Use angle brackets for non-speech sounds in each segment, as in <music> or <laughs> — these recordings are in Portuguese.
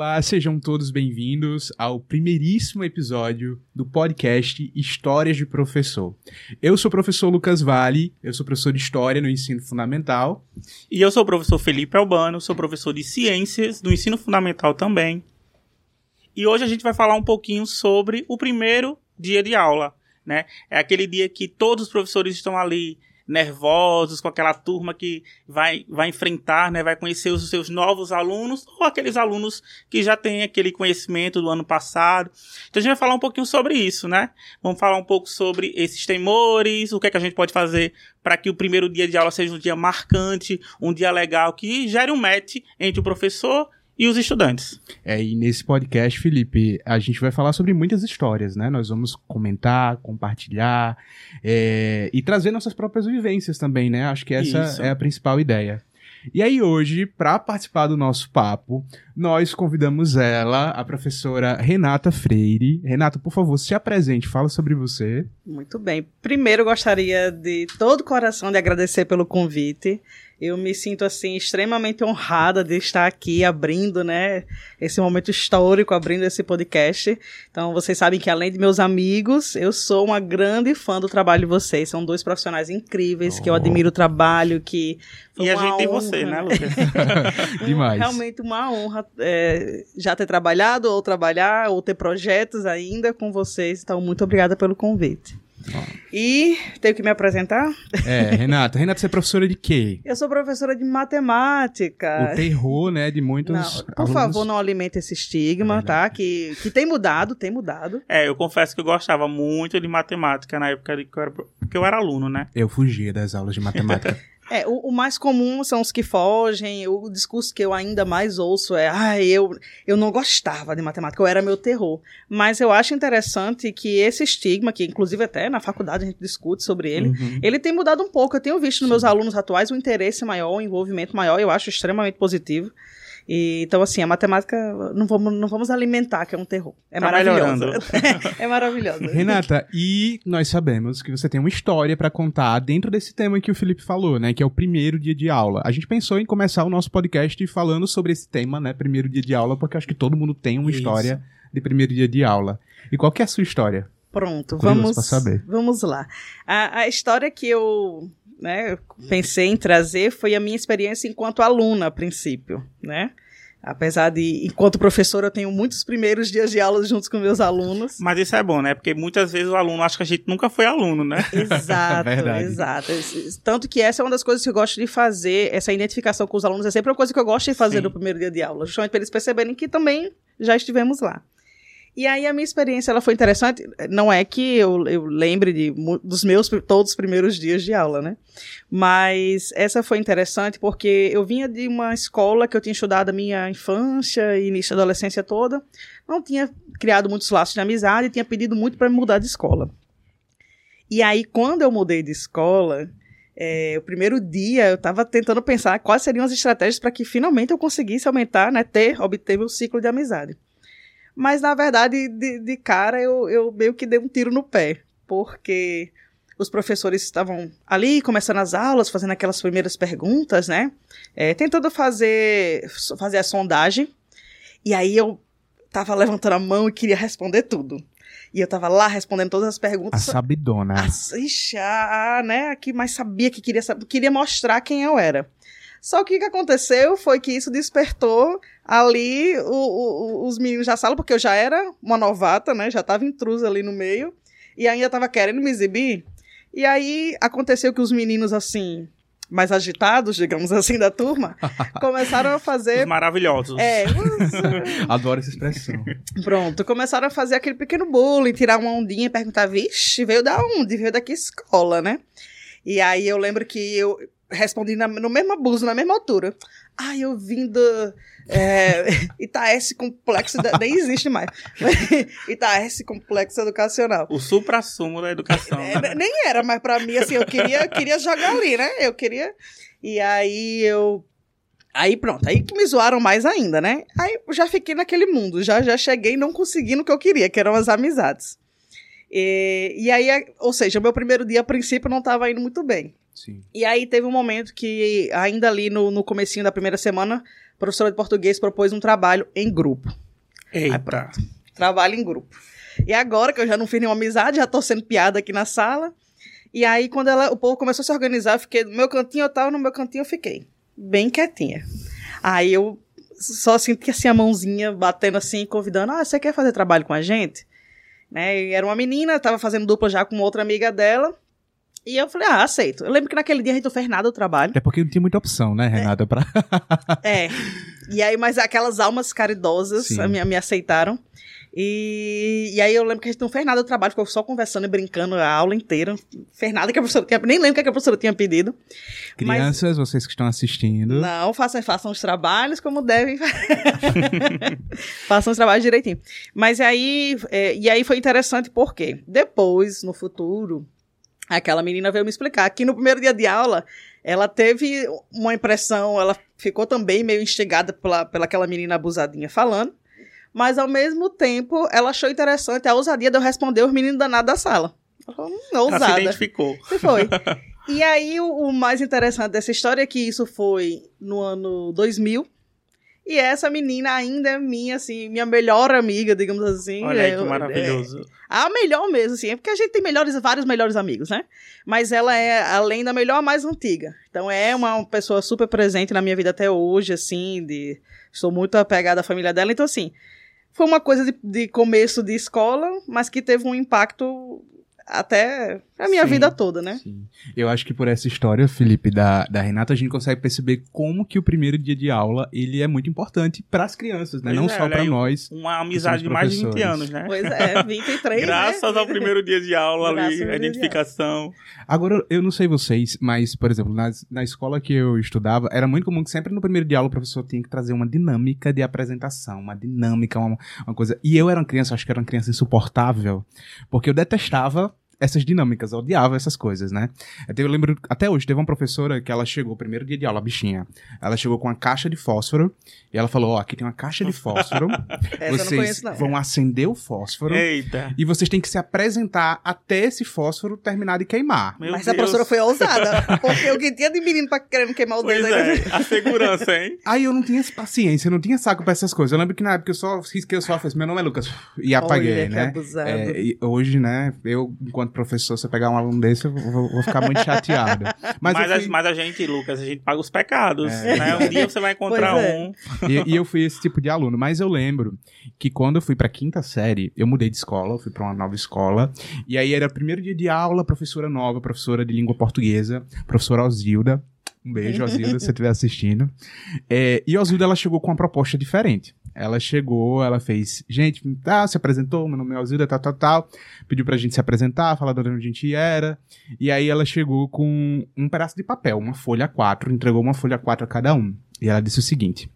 Olá, sejam todos bem-vindos ao primeiríssimo episódio do podcast Histórias de Professor. Eu sou o professor Lucas Vale, eu sou professor de História no ensino fundamental. E eu sou o professor Felipe Albano, sou professor de Ciências do ensino fundamental também. E hoje a gente vai falar um pouquinho sobre o primeiro dia de aula, né? É aquele dia que todos os professores estão ali nervosos com aquela turma que vai, vai enfrentar, né, vai conhecer os seus novos alunos ou aqueles alunos que já têm aquele conhecimento do ano passado. Então a gente vai falar um pouquinho sobre isso, né? Vamos falar um pouco sobre esses temores, o que é que a gente pode fazer para que o primeiro dia de aula seja um dia marcante, um dia legal que gere um match entre o professor e os estudantes. É, e nesse podcast, Felipe, a gente vai falar sobre muitas histórias, né? Nós vamos comentar, compartilhar é, e trazer nossas próprias vivências também, né? Acho que essa Isso. é a principal ideia. E aí hoje, para participar do nosso papo, nós convidamos ela, a professora Renata Freire. Renata, por favor, se apresente, fala sobre você. Muito bem. Primeiro, gostaria de todo o coração de agradecer pelo convite. Eu me sinto assim extremamente honrada de estar aqui abrindo, né, esse momento histórico, abrindo esse podcast. Então, vocês sabem que além de meus amigos, eu sou uma grande fã do trabalho de vocês. São dois profissionais incríveis oh. que eu admiro o trabalho, que e a gente honra, tem você, né, Lucas? <laughs> <laughs> Demais. Realmente uma honra é, já ter trabalhado ou trabalhar ou ter projetos ainda com vocês. Então, muito obrigada pelo convite. E tenho que me apresentar? É, Renata. Renata, você é professora de quê? Eu sou professora de matemática. O terror, né, de muitos não, Por alunos... favor, não alimente esse estigma, é tá? Que, que tem mudado, tem mudado. É, eu confesso que eu gostava muito de matemática na época que eu era, que eu era aluno, né? Eu fugia das aulas de matemática. <laughs> É, o, o, mais comum são os que fogem. O discurso que eu ainda mais ouço é: ah, eu, eu não gostava de matemática, eu era meu terror. Mas eu acho interessante que esse estigma, que inclusive até na faculdade a gente discute sobre ele, uhum. ele tem mudado um pouco. Eu tenho visto nos meus alunos atuais um interesse maior, um envolvimento maior, eu acho extremamente positivo. E, então, assim, a matemática não vamos, não vamos alimentar, que é um terror. É tá maravilhosa. <laughs> é maravilhosa. Renata, e nós sabemos que você tem uma história para contar dentro desse tema que o Felipe falou, né? Que é o primeiro dia de aula. A gente pensou em começar o nosso podcast falando sobre esse tema, né? Primeiro dia de aula, porque acho que todo mundo tem uma Isso. história de primeiro dia de aula. E qual que é a sua história? Pronto, Curioso vamos, saber. vamos lá. A, a história que eu né, pensei em trazer foi a minha experiência enquanto aluna a princípio, né? Apesar de, enquanto professora, eu tenho muitos primeiros dias de aula juntos com meus alunos. Mas isso é bom, né? Porque muitas vezes o aluno acha que a gente nunca foi aluno, né? <laughs> Exato, <laughs> é exato. Tanto que essa é uma das coisas que eu gosto de fazer, essa identificação com os alunos é sempre uma coisa que eu gosto de fazer Sim. no primeiro dia de aula, justamente para eles perceberem que também já estivemos lá. E aí a minha experiência ela foi interessante. Não é que eu, eu lembre de, dos meus todos os primeiros dias de aula, né? Mas essa foi interessante porque eu vinha de uma escola que eu tinha estudado a minha infância e início da adolescência toda. Não tinha criado muitos laços de amizade e tinha pedido muito para me mudar de escola. E aí, quando eu mudei de escola, é, o primeiro dia eu estava tentando pensar quais seriam as estratégias para que finalmente eu conseguisse aumentar, né, ter, obter meu ciclo de amizade. Mas, na verdade, de, de cara, eu, eu meio que dei um tiro no pé, porque os professores estavam ali começando as aulas, fazendo aquelas primeiras perguntas, né? É, tentando fazer, fazer a sondagem. E aí eu tava levantando a mão e queria responder tudo. E eu tava lá respondendo todas as perguntas. A sabidona. A, ixi, a, a, né, a que mais sabia que queria, queria mostrar quem eu era. Só que o que aconteceu foi que isso despertou ali o, o, os meninos da sala, porque eu já era uma novata, né? Já tava intrusa ali no meio. E ainda tava querendo me exibir. E aí aconteceu que os meninos, assim, mais agitados, digamos assim, da turma, <laughs> começaram a fazer. Os maravilhosos. É. <laughs> Adoro essa expressão. Pronto, começaram a fazer aquele pequeno bullying, tirar uma ondinha e perguntar: vixe, veio da onde? Veio daqui escola, né? E aí eu lembro que eu respondi na, no mesmo abuso, na mesma altura. Ah, eu vim do é, <laughs> Itaes Complexo, nem existe mais. <laughs> Itaes Complexo Educacional. O supra-sumo da educação. É, né? Nem era, mas para mim, assim, eu queria, queria jogar ali, né? Eu queria... E aí eu... Aí pronto, aí que me zoaram mais ainda, né? Aí eu já fiquei naquele mundo, já, já cheguei não conseguindo o que eu queria, que eram as amizades. E, e aí, ou seja, meu primeiro dia, a princípio, não estava indo muito bem. Sim. E aí teve um momento que, ainda ali no, no comecinho da primeira semana, professora de português propôs um trabalho em grupo. Eita. Aí, pronto. Trabalho em grupo. E agora que eu já não fiz nenhuma amizade, já tô sendo piada aqui na sala. E aí, quando ela, o povo começou a se organizar, eu fiquei no meu cantinho, eu tava no meu cantinho, eu fiquei bem quietinha. Aí eu só senti assim a mãozinha batendo assim, convidando, ah, você quer fazer trabalho com a gente? Né? E era uma menina, tava fazendo dupla já com outra amiga dela. E eu falei, ah, aceito. Eu lembro que naquele dia a gente não fez nada do trabalho. É porque não tinha muita opção, né, Renata? É. Pra... <laughs> é. E aí, mas aquelas almas caridosas me, me aceitaram. E, e aí eu lembro que a gente não fez nada do trabalho, ficou só conversando e brincando a aula inteira. Não fez nada que a professora tinha, nem lembro o que a professora tinha pedido. Crianças, mas, vocês que estão assistindo. Não, façam, façam os trabalhos como devem. <laughs> façam os trabalhos direitinho. Mas aí, é, e aí foi interessante porque depois, no futuro, aquela menina veio me explicar que no primeiro dia de aula ela teve uma impressão, ela ficou também meio instigada pela, pela aquela menina abusadinha falando mas ao mesmo tempo ela achou interessante a ousadia de eu responder os meninos danados da sala. Falou, ousada. Ela se identificou. E foi. <laughs> e aí o, o, mais interessante dessa história é que isso foi no ano 2000. E essa menina ainda é minha, assim, minha melhor amiga, digamos assim. Olha aí que maravilhoso. É, a melhor mesmo, assim, é porque a gente tem melhores, vários melhores amigos, né? Mas ela é, além da melhor, a mais antiga. Então é uma pessoa super presente na minha vida até hoje, assim, de... Sou muito apegada à família dela, então assim foi uma coisa de, de começo de escola, mas que teve um impacto até a minha sim, vida toda, né? Sim. Eu acho que por essa história, Felipe, da, da Renata, a gente consegue perceber como que o primeiro dia de aula, ele é muito importante para as crianças, né? Pois Não é, só para nós. Uma amizade de mais de 20 anos, né? Pois é, <laughs> 23, Graças né? ao primeiro dia de aula ali, a identificação. Agora, eu não sei vocês, mas, por exemplo, na, na escola que eu estudava, era muito comum que sempre no primeiro dia de aula o professor tinha que trazer uma dinâmica de apresentação, uma dinâmica, uma, uma coisa. E eu era uma criança, acho que era uma criança insuportável, porque eu detestava essas dinâmicas, eu odiava essas coisas, né? Eu lembro, até hoje, teve uma professora que ela chegou, primeiro dia de aula, bichinha, ela chegou com uma caixa de fósforo e ela falou, ó, oh, aqui tem uma caixa de fósforo, <laughs> vocês conheço, vão acender o fósforo Eita. e vocês têm que se apresentar até esse fósforo terminar de queimar. Meu Mas Deus. a professora foi ousada, <laughs> porque o que tinha de menino pra querendo queimar o dedo. É, a segurança, hein? <laughs> Aí eu não tinha paciência, eu não tinha saco pra essas coisas. Eu lembro que na época eu só risquei o só, meu nome é Lucas, e apaguei, Olha, né? É, hoje, né, eu, enquanto professor, você pegar um aluno desse, eu vou, vou ficar muito chateado. <laughs> Mas, mas, fui... a, mas, a, gente, Lucas, a gente paga os pecados. É. Né? Um dia você vai encontrar é. um. E, e, eu fui esse tipo de aluno. Mas eu lembro que quando eu fui pra quinta série, eu mudei de escola, eu fui pra uma nova escola. E aí era o primeiro dia de aula, professora nova, professora de língua portuguesa, professora Osilda. Um beijo, <laughs> Osilda, se você estiver assistindo. É, e Osilda, ela chegou com uma proposta diferente. Ela chegou, ela fez, gente, tá, se apresentou, meu nome é Alzilda, tal, tal, tal. Pediu pra gente se apresentar, falar de onde a gente era. E aí ela chegou com um pedaço de papel, uma folha A4, entregou uma folha A4 a cada um. E ela disse o seguinte: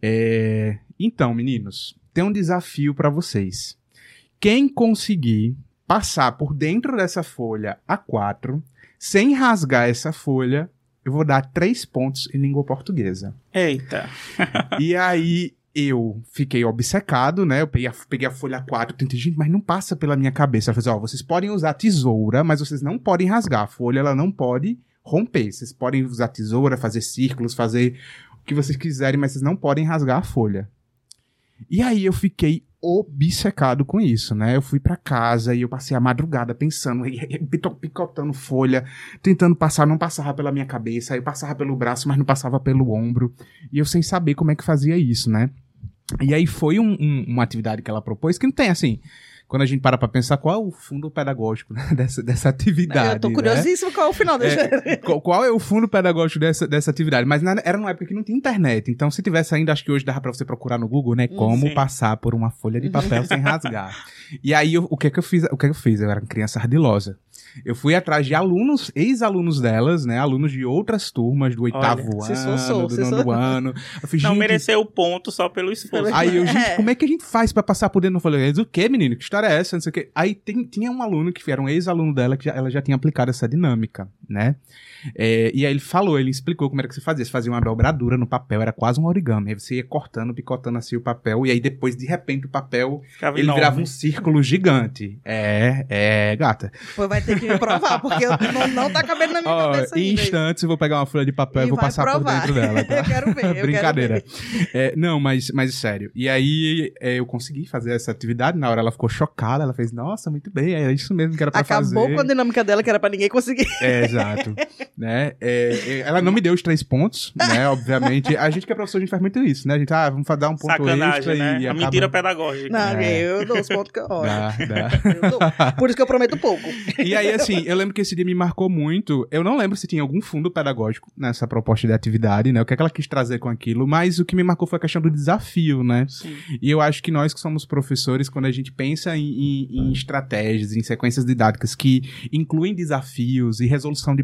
é, Então, meninos, tem um desafio para vocês. Quem conseguir passar por dentro dessa folha A4, sem rasgar essa folha, eu vou dar três pontos em língua portuguesa. Eita! e aí eu fiquei obcecado, né? Eu peguei a, peguei a folha 4, tentei, gente, mas não passa pela minha cabeça. Ela falou ó, vocês podem usar tesoura, mas vocês não podem rasgar. A folha, ela não pode romper. Vocês podem usar tesoura, fazer círculos, fazer o que vocês quiserem, mas vocês não podem rasgar a folha. E aí eu fiquei obcecado com isso, né? Eu fui para casa e eu passei a madrugada pensando, picotando folha, tentando passar, não passava pela minha cabeça, aí passava pelo braço, mas não passava pelo ombro, e eu sem saber como é que fazia isso, né? E aí foi um, um, uma atividade que ela propôs que não tem assim quando a gente para para pensar qual é o fundo pedagógico né, <laughs> dessa, dessa atividade. Eu tô curiosíssimo né? qual é o final da é, qual, qual, é o fundo pedagógico dessa, dessa atividade? Mas na, era numa época que não tinha internet, então se tivesse ainda, acho que hoje dava para você procurar no Google, né? Como Sim. passar por uma folha de papel sem rasgar. E aí, eu, o que é que eu fiz? O que é que eu fiz? Eu era uma criança ardilosa. Eu fui atrás de alunos, ex-alunos delas, né? Alunos de outras turmas, do oitavo Olha, ano, sou, do nono ano. Eu fiz, não mereceu o ponto só pelo esforço. Aí eu, gente, é. como é que a gente faz pra passar por dentro? Eu falei, o que, menino? Que história é essa? Não sei o quê. Aí tem, tinha um aluno que era um ex-aluno dela, que já, ela já tinha aplicado essa dinâmica, né? É, e aí ele falou, ele explicou como era que você fazia. Você fazia uma dobradura no papel, era quase um origami. Aí você ia cortando, picotando assim o papel, e aí depois, de repente, o papel, Ficava ele enorme. virava um círculo gigante. É, é, gata. Pô, vai ter que provar, porque não, não tá cabendo na minha oh, cabeça Em instantes eu vou pegar uma folha de papel e, e vou passar provar. por dentro dela. <laughs> Tá? eu quero ver. Brincadeira. Quero ver. É, não, mas, mas sério. E aí é, eu consegui fazer essa atividade. Na hora ela ficou chocada. Ela fez, nossa, muito bem. É isso mesmo que era pra Acabou fazer. Acabou com a dinâmica dela, que era pra ninguém conseguir. É, exato. <laughs> né? É, é, ela não me deu os três pontos, né? <laughs> Obviamente. A gente que é professor, a gente faz muito isso, né? A gente, ah, vamos dar um ponto Sacanagem, extra né? e. A acaba... mentira pedagógica. Não, é. eu dou os pontos que eu olho. Dá, dá. Por isso que eu prometo pouco. E aí, assim, eu lembro que esse dia me marcou muito. Eu não lembro se tinha algum fundo pedagógico nessa proposta de atividade, né? O que é que ela quis trazer com aquilo, mas o que me marcou foi a questão do desafio, né? Sim. E eu acho que nós que somos professores, quando a gente pensa em, em, em estratégias, em sequências didáticas que incluem desafios e resolução de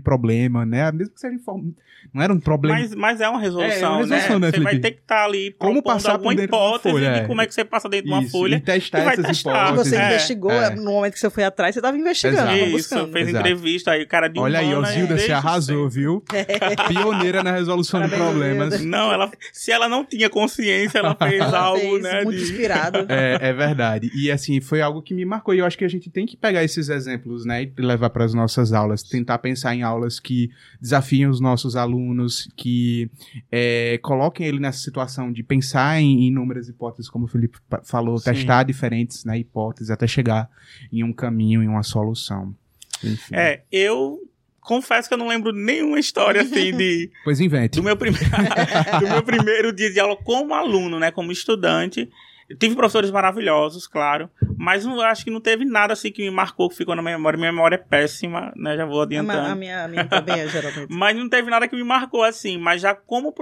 problema, né? Mesmo que seja inform... não era um problema. Mas, mas é uma resolução, é, uma resolução né? né você vai ter que estar tá ali como passar por dentro hipótese folha, de é. como é que você passa dentro de uma folha e testar e vai essas testar. hipóteses. Você é. investigou, é. no momento que você foi atrás, você estava investigando. Exato. Isso, fez Exato. entrevista aí, cara de Olha aí, Osilda, você arrasou, viu? <laughs> Pioneira na resolução Parabéns, de problemas. Não, ela, se ela não tinha consciência, ela fez <laughs> algo, fez, né? Muito de... inspirado. <laughs> É, é verdade. E assim, foi algo que me marcou. E eu acho que a gente tem que pegar esses exemplos, né? E levar para as nossas aulas. Tentar pensar em aulas que desafiam os nossos alunos, que é, coloquem ele nessa situação de pensar em inúmeras hipóteses, como o Felipe falou, Sim. testar diferentes né, hipóteses até chegar em um caminho, em uma solução. Enfim. É, eu confesso que eu não lembro nenhuma história assim de. <laughs> Pois invente. Do meu, prim... <laughs> do meu primeiro dia de aula como aluno, né? Como estudante. Eu tive professores maravilhosos, claro, mas não, acho que não teve nada assim que me marcou, que ficou na minha memória. Minha memória é péssima, né? Já vou adiantando. A, minha, a minha também é, geralmente. <laughs> mas não teve nada que me marcou assim. Mas já como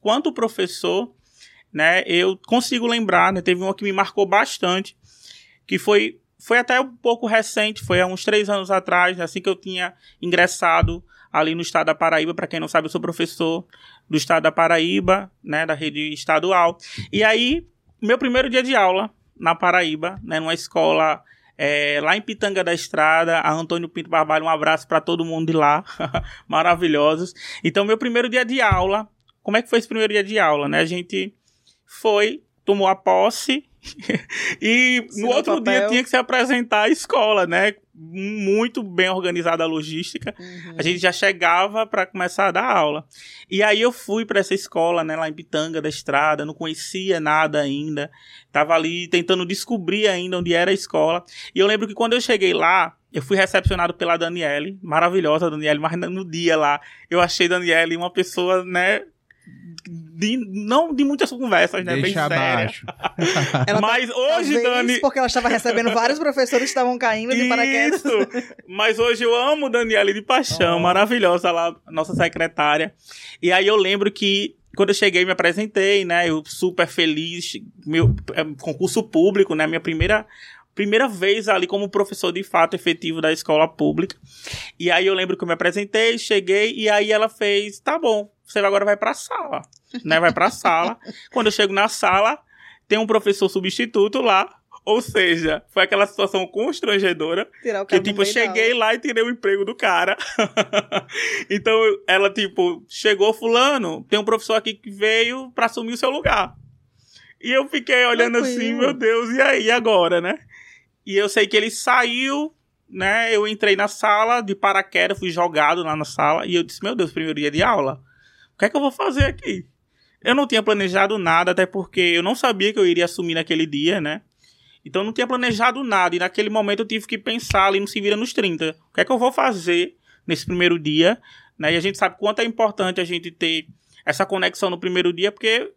quanto professor, né? Eu consigo lembrar, né? Teve uma que me marcou bastante, que foi foi até um pouco recente, foi há uns três anos atrás, assim que eu tinha ingressado ali no estado da Paraíba. Para quem não sabe, eu sou professor do estado da Paraíba, né, da rede estadual. E aí, meu primeiro dia de aula na Paraíba, né, numa escola é, lá em Pitanga da Estrada, a Antônio Pinto Barbalho, um abraço para todo mundo de lá, <laughs> maravilhosos. Então, meu primeiro dia de aula, como é que foi esse primeiro dia de aula, né? A gente foi, tomou a posse e no outro papel. dia tinha que se apresentar à escola, né? Muito bem organizada a logística. Uhum. A gente já chegava para começar a dar aula. E aí eu fui para essa escola, né, lá em Pitanga da Estrada, não conhecia nada ainda. Tava ali tentando descobrir ainda onde era a escola. E eu lembro que quando eu cheguei lá, eu fui recepcionado pela Daniele, maravilhosa Daniele, mas no dia lá eu achei Daniele uma pessoa, né, de, não de muitas conversas, né? Deixa bem abaixo. <laughs> Mas tá, hoje, Dani. Porque ela estava recebendo vários professores que estavam caindo de paraquedas. Isso. Mas hoje eu amo Daniela de paixão, oh. maravilhosa lá, nossa secretária. E aí eu lembro que quando eu cheguei, me apresentei, né? Eu super feliz, meu é, concurso público, né? Minha primeira primeira vez ali como professor de fato efetivo da escola pública. E aí eu lembro que eu me apresentei, cheguei e aí ela fez, tá bom, você agora vai pra sala, né? Vai pra sala. Quando eu chego na sala, tem um professor substituto lá. Ou seja, foi aquela situação constrangedora. Tirar o que, tipo, eu cheguei lá e tirei o emprego do cara. <laughs> então, ela, tipo, chegou, fulano, tem um professor aqui que veio pra assumir o seu lugar. E eu fiquei olhando Tranquilo. assim, meu Deus, e aí, agora, né? E eu sei que ele saiu, né? Eu entrei na sala de paraquedas, fui jogado lá na sala. E eu disse, meu Deus, primeiro dia de aula. Que é que eu vou fazer aqui? Eu não tinha planejado nada, até porque eu não sabia que eu iria assumir naquele dia, né? Então eu não tinha planejado nada. E naquele momento eu tive que pensar ali no Se Vira nos 30. O que é que eu vou fazer nesse primeiro dia? Né? E a gente sabe quanto é importante a gente ter essa conexão no primeiro dia, porque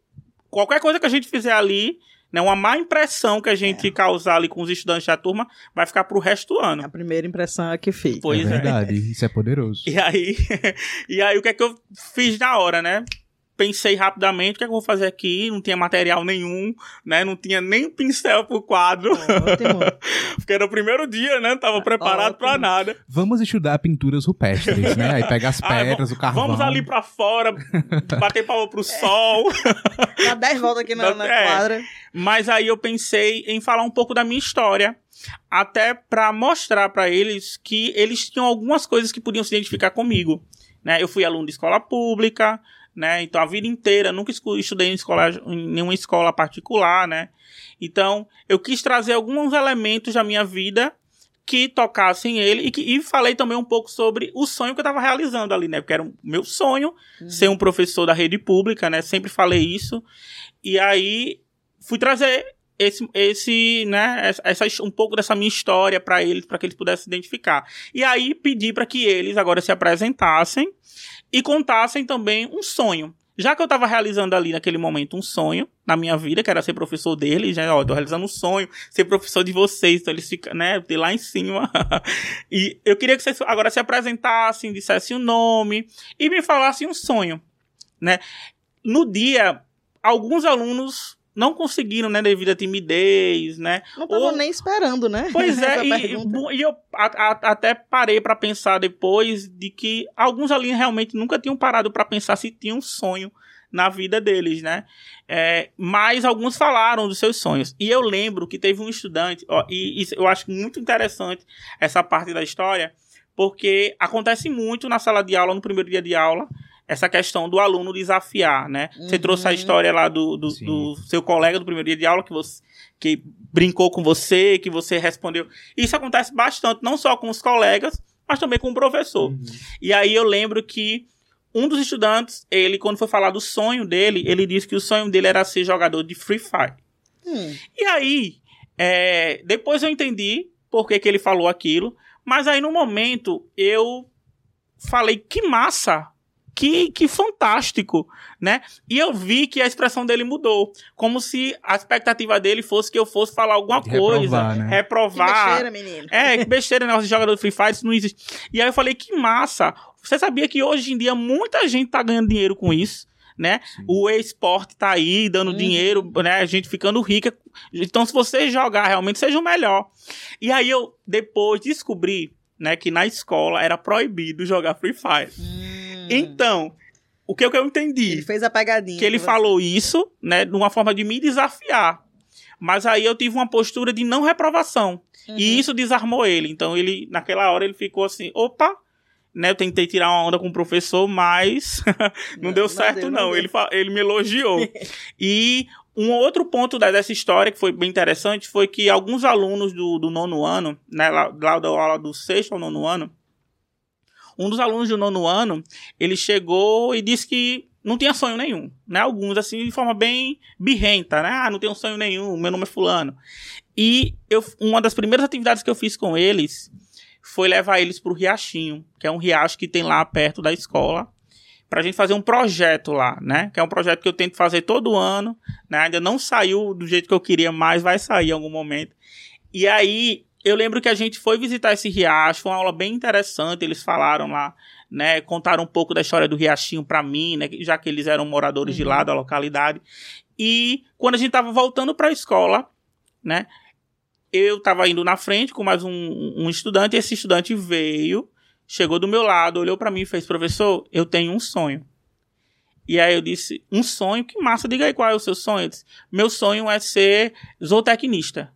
qualquer coisa que a gente fizer ali né, uma má impressão que a gente é. causar ali com os estudantes da turma vai ficar pro resto do ano. A primeira impressão é que fica. Pois é. Verdade, é. isso é poderoso. E aí, <laughs> e aí o que é que eu fiz na hora, né? Pensei rapidamente o que, é que eu vou fazer aqui, não tinha material nenhum, né? Não tinha nem pincel pro quadro. Ótimo. <laughs> Porque era o primeiro dia, né? Não tava preparado para nada. Vamos estudar pinturas rupestres, né? Aí pega as <laughs> pedras, ah, o carvão. Vamos ali para fora, bater palma pro sol. <laughs> Dá 10 voltas aqui na, na é. quadra. Mas aí eu pensei em falar um pouco da minha história, até para mostrar para eles que eles tinham algumas coisas que podiam se identificar comigo. Né? Eu fui aluno de escola pública, né? Então a vida inteira nunca estudei em, escola, em nenhuma escola particular, né? Então eu quis trazer alguns elementos da minha vida que tocassem ele e, que, e falei também um pouco sobre o sonho que eu estava realizando ali, né? Porque era o meu sonho uhum. ser um professor da rede pública, né? Sempre falei isso. E aí fui trazer esse, esse, né, essa, um pouco dessa minha história para eles, para que eles pudessem se identificar. E aí pedi para que eles agora se apresentassem e contassem também um sonho. Já que eu estava realizando ali naquele momento um sonho na minha vida, que era ser professor deles, né? Ó, tô realizando um sonho, ser professor de vocês, então eles ficam, né, de lá em cima. <laughs> e eu queria que vocês agora se apresentassem, dissessem o nome e me falassem um sonho, né? No dia, alguns alunos não conseguiram, né, devido à timidez, né? Não estavam nem esperando, né? Pois <laughs> é, e, e, eu a, a, até parei para pensar depois de que alguns ali realmente nunca tinham parado para pensar se tinham um sonho na vida deles, né? É, mas alguns falaram dos seus sonhos. E eu lembro que teve um estudante, ó, e, e eu acho muito interessante essa parte da história, porque acontece muito na sala de aula, no primeiro dia de aula, essa questão do aluno desafiar, né? Uhum. Você trouxe a uhum. história lá do, do, do, seu colega do primeiro dia de aula que você que brincou com você, que você respondeu. Isso acontece bastante, não só com os colegas, mas também com o professor. Uhum. E aí eu lembro que um dos estudantes, ele, quando foi falar do sonho dele, ele disse que o sonho dele era ser jogador de Free Fire. Hum. E aí, é, depois eu entendi por que, que ele falou aquilo, mas aí no momento eu falei, que massa! Que, que fantástico, né? E eu vi que a expressão dele mudou, como se a expectativa dele fosse que eu fosse falar alguma De coisa, reprovar, né? reprovar. Que besteira, menino. É, que besteira, né? Os jogador de Free Fire, isso não existe. E aí eu falei, que massa. Você sabia que hoje em dia muita gente tá ganhando dinheiro com isso? né? Sim. O esporte tá aí dando uhum. dinheiro, né? A gente ficando rica. Então, se você jogar realmente, seja o melhor. E aí eu depois descobri, né, que na escola era proibido jogar Free Fire. Uhum. Hum. Então, o que, eu entendi? Ele fez a pegadinha. Que ele falou isso, né, de uma forma de me desafiar. Mas aí eu tive uma postura de não reprovação. Uhum. E isso desarmou ele. Então ele, naquela hora, ele ficou assim, opa, né? Eu tentei tirar uma onda com o professor, mas <laughs> não, não, deu certo, não. não. Ele, ele me elogiou. e um outro ponto dessa história que foi bem interessante foi que alguns alunos do, do nono ano, né, lá, lá da aula do sexto ao nono ano, um dos alunos do nono ano, ele chegou e disse que não tinha sonho nenhum, né? Alguns, assim, de forma bem birrenta, né? Ah, não tenho sonho nenhum, meu nome é fulano. E eu, uma das primeiras atividades que eu fiz com eles foi levar eles para o Riachinho, que é um riacho que tem lá perto da escola, para a gente fazer um projeto lá, né? Que é um projeto que eu tento fazer todo ano, né? Ainda não saiu do jeito que eu queria, mas vai sair em algum momento. E aí eu lembro que a gente foi visitar esse riacho, foi uma aula bem interessante, eles falaram lá, né, contaram um pouco da história do riachinho para mim, né, já que eles eram moradores uhum. de lá da localidade. E quando a gente tava voltando para a escola, né, eu tava indo na frente com mais um, um estudante, e esse estudante veio, chegou do meu lado, olhou para mim e fez: "Professor, eu tenho um sonho". E aí eu disse: "Um sonho? Que massa, diga aí qual é o seu sonho?". Disse, "Meu sonho é ser zootecnista".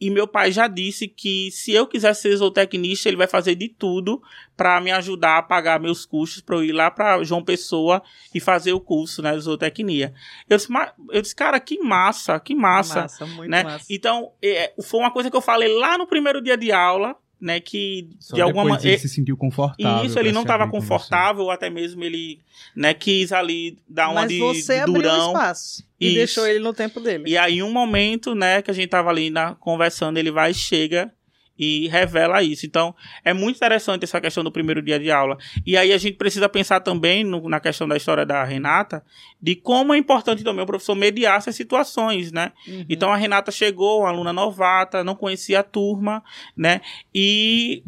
E meu pai já disse que se eu quiser ser zootecnista, ele vai fazer de tudo para me ajudar a pagar meus custos para eu ir lá para João Pessoa e fazer o curso, né, de zootecnia. Eu disse, eu disse, cara, que massa, que massa, massa muito né? Massa. Então, é, foi uma coisa que eu falei lá no primeiro dia de aula, né, que Só de alguma maneira ele se sentiu confortável. Isso, ele não estava confortável, ou até mesmo ele, né, quis ali dar uma Mas de, você durão. Abriu espaço e isso. deixou ele no tempo dele. E aí um momento, né, que a gente tava ali na, conversando, ele vai chega e revela isso. Então, é muito interessante essa questão do primeiro dia de aula. E aí a gente precisa pensar também no, na questão da história da Renata, de como é importante também o professor mediar essas situações, né? Uhum. Então, a Renata chegou, uma aluna novata, não conhecia a turma, né? E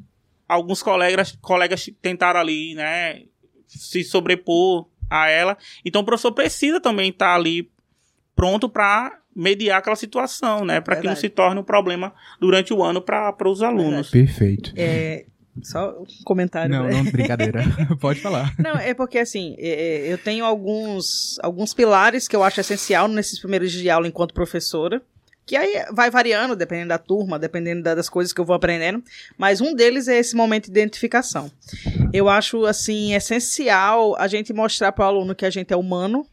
alguns colegas, colegas tentaram ali, né, se sobrepor a ela. Então, o professor precisa também estar ali pronto para mediar aquela situação, né? Para que não se torne um problema durante o ano para os alunos. Verdade. Perfeito. É, só um comentário. Não, não, brincadeira. <laughs> Pode falar. Não, é porque assim, é, é, eu tenho alguns, alguns pilares que eu acho essencial nesses primeiros dias de aula enquanto professora. Que aí vai variando, dependendo da turma, dependendo das coisas que eu vou aprendendo. Mas um deles é esse momento de identificação. Eu acho, assim, essencial a gente mostrar para o aluno que a gente é humano,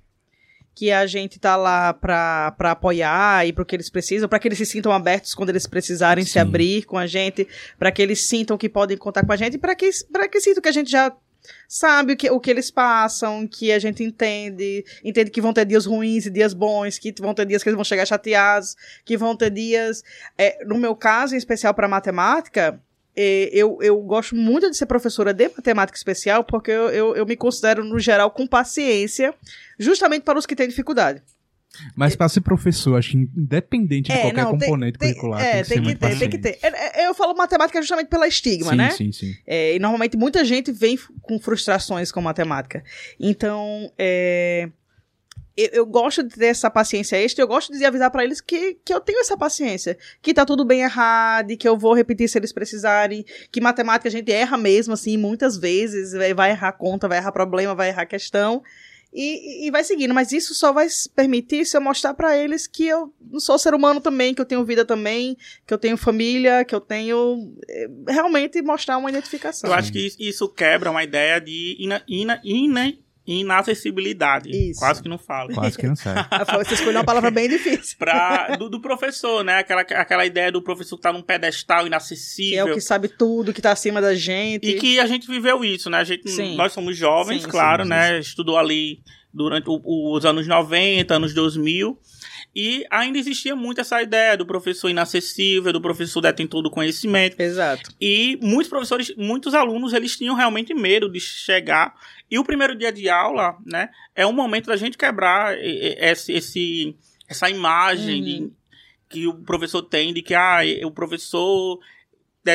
que a gente tá lá para apoiar e para o que eles precisam, para que eles se sintam abertos quando eles precisarem Sim. se abrir com a gente, para que eles sintam que podem contar com a gente, para que para que sintam que a gente já sabe o que, o que eles passam, que a gente entende, entende que vão ter dias ruins e dias bons, que vão ter dias que eles vão chegar chateados, que vão ter dias. É, no meu caso, em especial para matemática, eu, eu gosto muito de ser professora de matemática especial, porque eu, eu, eu me considero, no geral, com paciência, justamente para os que têm dificuldade. Mas para ser professor, acho que independente de é, qualquer não, componente tem, curricular, é, tem, que, ter, tem que ter. É, é, eu falo matemática justamente pela estigma, sim, né? Sim, sim, é, e normalmente muita gente vem com frustrações com matemática. Então, é, eu, eu, gosto de ter essa paciência extra, eu gosto de avisar para eles que, que eu tenho essa paciência, que tá tudo bem errado, que eu vou repetir se eles precisarem, que matemática a gente erra mesmo, assim, muitas vezes, vai errar conta, vai errar problema, vai errar questão, e, e vai seguindo. Mas isso só vai permitir se eu mostrar para eles que eu não sou ser humano também, que eu tenho vida também, que eu tenho família, que eu tenho. Eh, realmente mostrar uma identificação. Eu acho que isso quebra uma ideia de ina, ina, ina, inacessibilidade. Isso. Quase que não falo. Quase que não sai. <laughs> Você escolheu uma palavra bem difícil. pra, do, do, professor, né? Aquela, aquela ideia do professor que tá num pedestal inacessível. Que é o que sabe tudo, que tá acima da gente. E que a gente viveu isso, né? A gente, sim. Nós somos jovens, sim, claro, sim, né? Estudou ali durante o, os anos 90, anos 2000. E ainda existia muito essa ideia do professor inacessível, do professor detentor do conhecimento. Exato. E muitos professores, muitos alunos, eles tinham realmente medo de chegar. E o primeiro dia de aula, né, é um momento da gente quebrar esse, esse essa imagem uhum. de, que o professor tem de que ah, o professor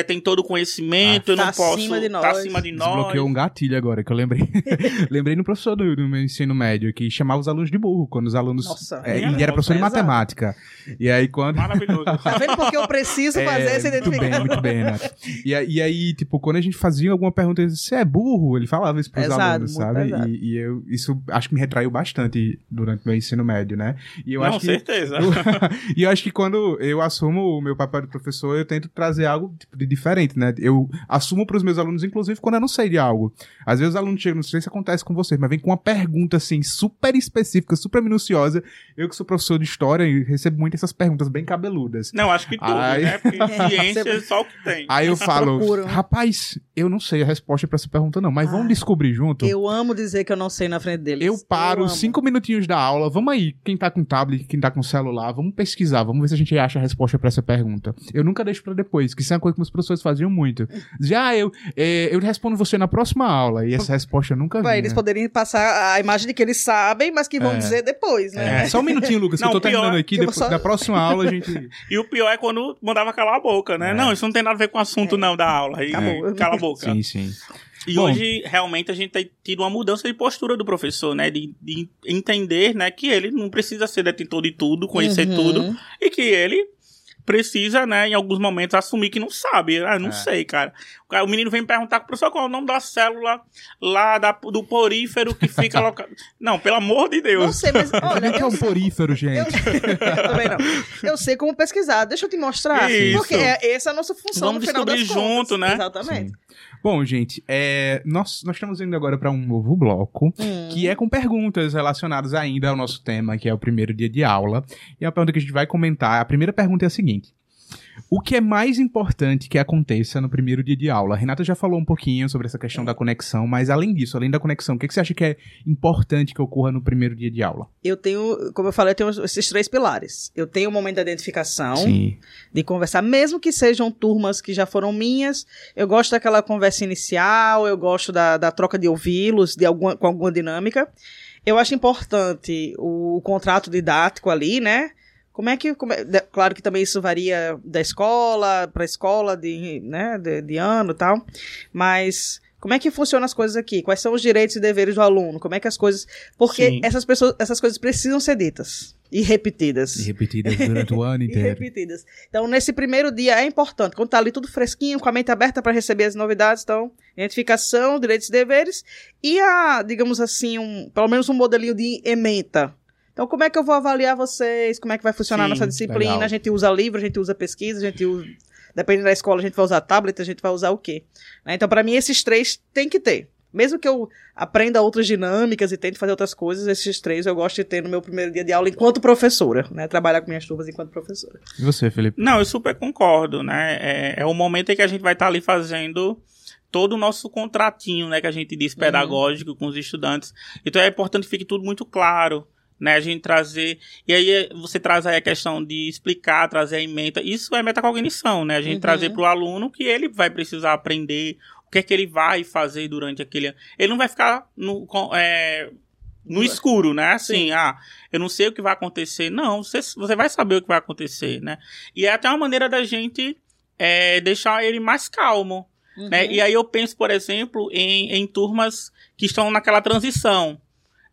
tem todo o conhecimento, ah, eu não tá posso. Acima de nós. Tá acima de nós. Desbloqueou um gatilho agora que eu lembrei. <laughs> lembrei no professor do, do, meu ensino médio que chamava os alunos de burro, quando os alunos. Nossa, é, e era professor de matemática. E aí quando. Maravilhoso. tá vendo porque eu preciso é, fazer essa identificação? Muito bem, muito bem, né? E, e aí, tipo, quando a gente fazia alguma pergunta, você é burro? Ele falava isso pros pesado, alunos, sabe? E, e, eu, isso acho que me retraiu bastante durante o meu ensino médio, né? E eu não, acho que, certeza. <laughs> e eu acho que quando eu assumo o meu papel de professor, eu tento trazer algo tipo, diferente, né? eu assumo para os meus alunos, inclusive, quando eu não sei de algo. Às vezes os alunos chegam, não sei se acontece com vocês, mas vem com uma pergunta, assim, super específica, super minuciosa. Eu que sou professor de história e recebo muito essas perguntas bem cabeludas. Não, acho que tudo, Aí... né? Porque <laughs> ciência é só o que tem. Aí eu falo, rapaz, eu não sei a resposta para essa pergunta não, mas vamos descobrir junto. Eu amo dizer que eu não sei na frente deles. Eu paro eu cinco minutinhos da aula, vamos aí, quem tá com tablet, quem tá com celular, vamos pesquisar, vamos ver se a gente acha a resposta para essa pergunta. Eu nunca deixo para depois, que isso é uma coisa que os professores faziam muito. Já ah, eu, é, eu respondo você na próxima aula. E essa resposta eu nunca vi. Eles poderiam passar a imagem de que eles sabem, mas que vão é. dizer depois, né? É. Só um minutinho, Lucas, não, que eu tô terminando aqui. Depois, só... Da próxima aula a gente. <laughs> e o pior é quando mandava calar a boca, né? É. Não, isso não tem nada a ver com o assunto, é. não, da aula. Acabou. Cala a boca. Sim, sim. E Bom, hoje, realmente, a gente tem tido uma mudança de postura do professor, né? De, de entender, né, que ele não precisa ser detentor de tudo, conhecer uhum. tudo, e que ele precisa, né, em alguns momentos, assumir que não sabe. Ah, não é. sei, cara. O menino vem me perguntar pro professor qual é o nome da célula lá da, do porífero que fica local. <laughs> Não, pelo amor de Deus. Não sei, mas <laughs> olha. O que é um porífero, gente? Eu, eu, também não. Eu sei como pesquisar. Deixa eu te mostrar. Isso. Porque é, essa é a nossa função Vamos no final descobrir das junto, contas. né? Exatamente. Sim. Bom, gente, é, nós, nós estamos indo agora para um novo bloco, hum. que é com perguntas relacionadas ainda ao nosso tema, que é o primeiro dia de aula. E a pergunta que a gente vai comentar, a primeira pergunta é a seguinte. O que é mais importante que aconteça no primeiro dia de aula? A Renata já falou um pouquinho sobre essa questão da conexão, mas além disso, além da conexão, o que, que você acha que é importante que ocorra no primeiro dia de aula? Eu tenho, como eu falei, eu tenho esses três pilares. Eu tenho o momento da identificação, Sim. de conversar, mesmo que sejam turmas que já foram minhas. Eu gosto daquela conversa inicial, eu gosto da, da troca de ouvi-los, de alguma, com alguma dinâmica. Eu acho importante o, o contrato didático ali, né? Como é que. Como é, de, claro que também isso varia da escola para escola, de, né, de, de ano e tal. Mas como é que funcionam as coisas aqui? Quais são os direitos e deveres do aluno? Como é que as coisas. Porque essas pessoas, essas coisas precisam ser ditas. E repetidas. E repetidas durante o <laughs> ano inteiro. e repetidas. Então, nesse primeiro dia é importante, quando tá ali tudo fresquinho, com a mente aberta para receber as novidades, então, identificação, direitos e deveres, e a, digamos assim, um, pelo menos um modelinho de ementa então, como é que eu vou avaliar vocês? Como é que vai funcionar Sim, a nossa disciplina? Legal. A gente usa livro, a gente usa pesquisa, a gente usa. Dependendo da escola, a gente vai usar tablet, a gente vai usar o quê? Né? Então, para mim, esses três tem que ter. mesmo que eu aprenda outras dinâmicas e tente fazer outras coisas, esses três eu gosto de ter no meu primeiro dia de aula enquanto professora, né? Trabalhar com minhas turmas enquanto professora. E você, Felipe? Não, eu super concordo, né? É, é o momento em que a gente vai estar tá ali fazendo todo o nosso contratinho, né, que a gente diz uhum. pedagógico uhum. com os estudantes. Então é importante que fique tudo muito claro, né, a gente trazer, e aí você traz aí a questão de explicar, trazer a emenda, isso é metacognição, né, a gente uhum. trazer para o aluno que ele vai precisar aprender, o que é que ele vai fazer durante aquele, ele não vai ficar no, é, no escuro, né? Assim, Sim. ah, eu não sei o que vai acontecer. Não, você, você vai saber o que vai acontecer, né? E é até uma maneira da gente é, deixar ele mais calmo, Uhum. Né? E aí eu penso, por exemplo, em, em turmas que estão naquela transição.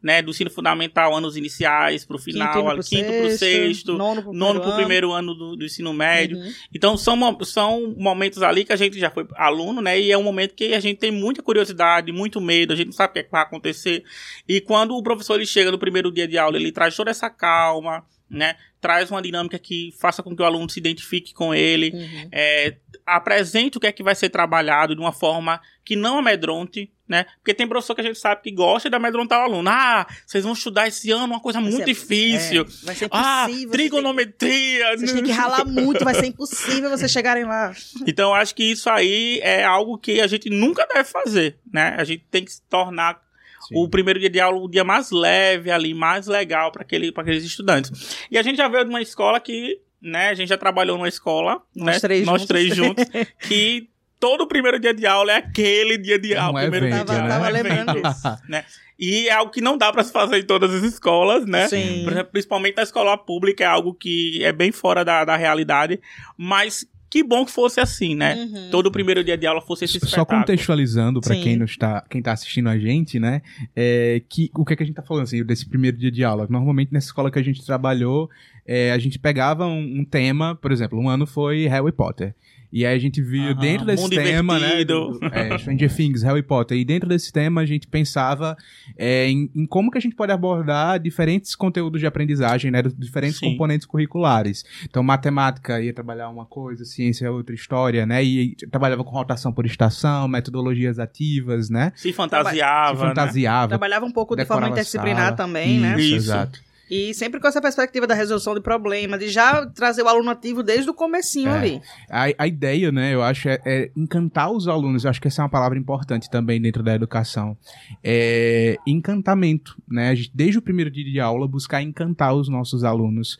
Né, do ensino fundamental, anos iniciais para o final, quinto para o sexto, nono para o primeiro ano do, do ensino médio. Uhum. Então, são, são momentos ali que a gente já foi aluno, né? E é um momento que a gente tem muita curiosidade, muito medo, a gente não sabe o que, é que vai acontecer. E quando o professor ele chega no primeiro dia de aula, ele traz toda essa calma, né? Traz uma dinâmica que faça com que o aluno se identifique com ele, uhum. é, apresente o que é que vai ser trabalhado de uma forma que não amedronte, né? Porque tem professor que a gente sabe que gosta de amedrontar o aluno. Ah, vocês vão estudar esse ano uma coisa vai muito ser, difícil. É, vai ser ah, impossível. Ah, trigonometria. Vocês têm que ralar muito, vai ser <laughs> impossível vocês chegarem lá. Então, acho que isso aí é algo que a gente nunca deve fazer, né? A gente tem que se tornar Sim. o primeiro dia de aula o dia mais leve ali, mais legal para aquele, aqueles estudantes. E a gente já veio de uma escola que, né, a gente já trabalhou numa escola, nós né, três nós juntos. três juntos, <laughs> que todo primeiro dia de aula é aquele dia de aula. Um primeiro evento, dia de aula. Tava, tava lembrando disso. né? E é algo que não dá para se fazer em todas as escolas, né? Sim. Principalmente na escola pública, é algo que é bem fora da, da realidade. Mas que bom que fosse assim, né? Uhum. Todo o primeiro dia de aula fosse esse espetáculo. Só contextualizando para quem não está, quem tá assistindo a gente, né? É, que o que, é que a gente tá falando assim desse primeiro dia de aula? Normalmente nessa escola que a gente trabalhou, é, a gente pegava um, um tema, por exemplo, um ano foi Harry Potter. E aí a gente viu dentro desse tema, né, invertido. né? É, Stranger Things, Harry Potter. E dentro desse tema a gente pensava é, em, em, como que a gente pode abordar diferentes conteúdos de aprendizagem, né? Diferentes Sim. componentes curriculares. Então, matemática ia trabalhar uma coisa, ciência é outra história, né? E trabalhava com rotação por estação, metodologias ativas, né? Se fantasiava. Se fantasiava. Né? Trabalhava um pouco de forma interdisciplinar também, né? Isso, né? Isso, exato. E sempre com essa perspectiva da resolução de problemas, de já trazer o aluno ativo desde o comecinho é. ali. A, a, ideia, né, eu acho, é, é, encantar os alunos. Eu acho que essa é uma palavra importante também dentro da educação. É encantamento, né? Desde o primeiro dia de aula, buscar encantar os nossos alunos.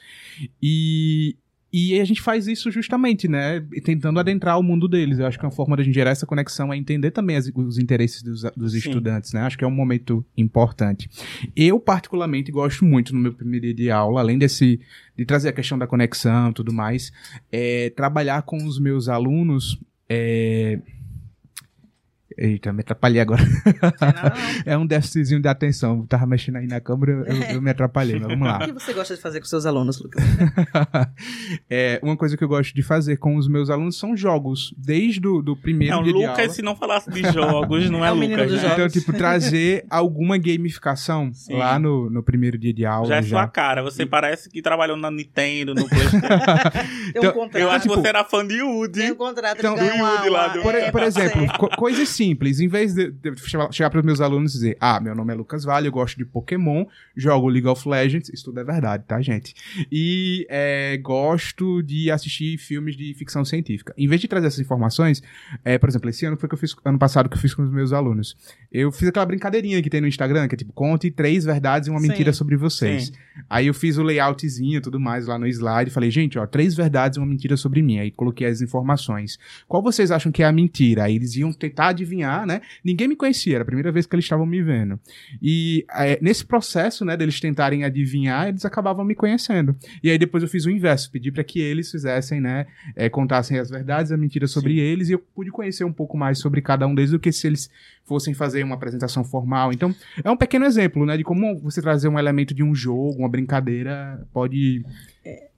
E, e a gente faz isso justamente, né? Tentando adentrar o mundo deles. Eu acho que uma forma de a gente gerar essa conexão é entender também as, os interesses dos, dos estudantes, né? Acho que é um momento importante. Eu, particularmente, gosto muito no meu primeiro dia de aula, além desse de trazer a questão da conexão e tudo mais, é, trabalhar com os meus alunos. É, Eita, me atrapalhei agora. <laughs> é um déficitzinho de atenção. Tava mexendo aí na câmera, eu, eu me atrapalhei, mas vamos lá. O que você gosta de fazer com seus alunos, Lucas? <laughs> é, uma coisa que eu gosto de fazer com os meus alunos são jogos. Desde o do primeiro não, dia Lucas, de aula. se não falasse de jogos, não <laughs> é, é Lucas. Né? Então, tipo, trazer alguma gamificação Sim. lá no, no primeiro dia de aula. Já é já. sua cara. Você e... parece que trabalhou na Nintendo, no PlayStation. então, eu acho tipo, que você era fã de Woody. Tem um contrato então, do Woody lá. Do... Por, por exemplo, co coisas simples. Em vez de, de chegar para os meus alunos e dizer, ah, meu nome é Lucas Vale, eu gosto de Pokémon, jogo League of Legends, isso tudo é verdade, tá, gente? E é, gosto de assistir filmes de ficção científica. Em vez de trazer essas informações, é, por exemplo, esse ano foi que eu fiz, ano passado que eu fiz com os meus alunos. Eu fiz aquela brincadeirinha que tem no Instagram, que é tipo, conte três verdades e uma Sim. mentira sobre vocês. Sim. Aí eu fiz o layoutzinho e tudo mais lá no slide, falei, gente, ó, três verdades e uma mentira sobre mim. Aí coloquei as informações. Qual vocês acham que é a mentira? Aí eles iam tentar adivinhar, né? Ninguém me conhecia, era a primeira vez que eles estavam me vendo. E é, nesse processo, né, deles tentarem adivinhar, eles acabavam me conhecendo. E aí depois eu fiz o inverso, pedi para que eles fizessem, né, é, contassem as verdades, a mentira sobre Sim. eles, e eu pude conhecer um pouco mais sobre cada um deles do que se eles fossem fazer uma apresentação formal. Então, é um pequeno exemplo, né, de como você trazer um elemento de um jogo, uma brincadeira, pode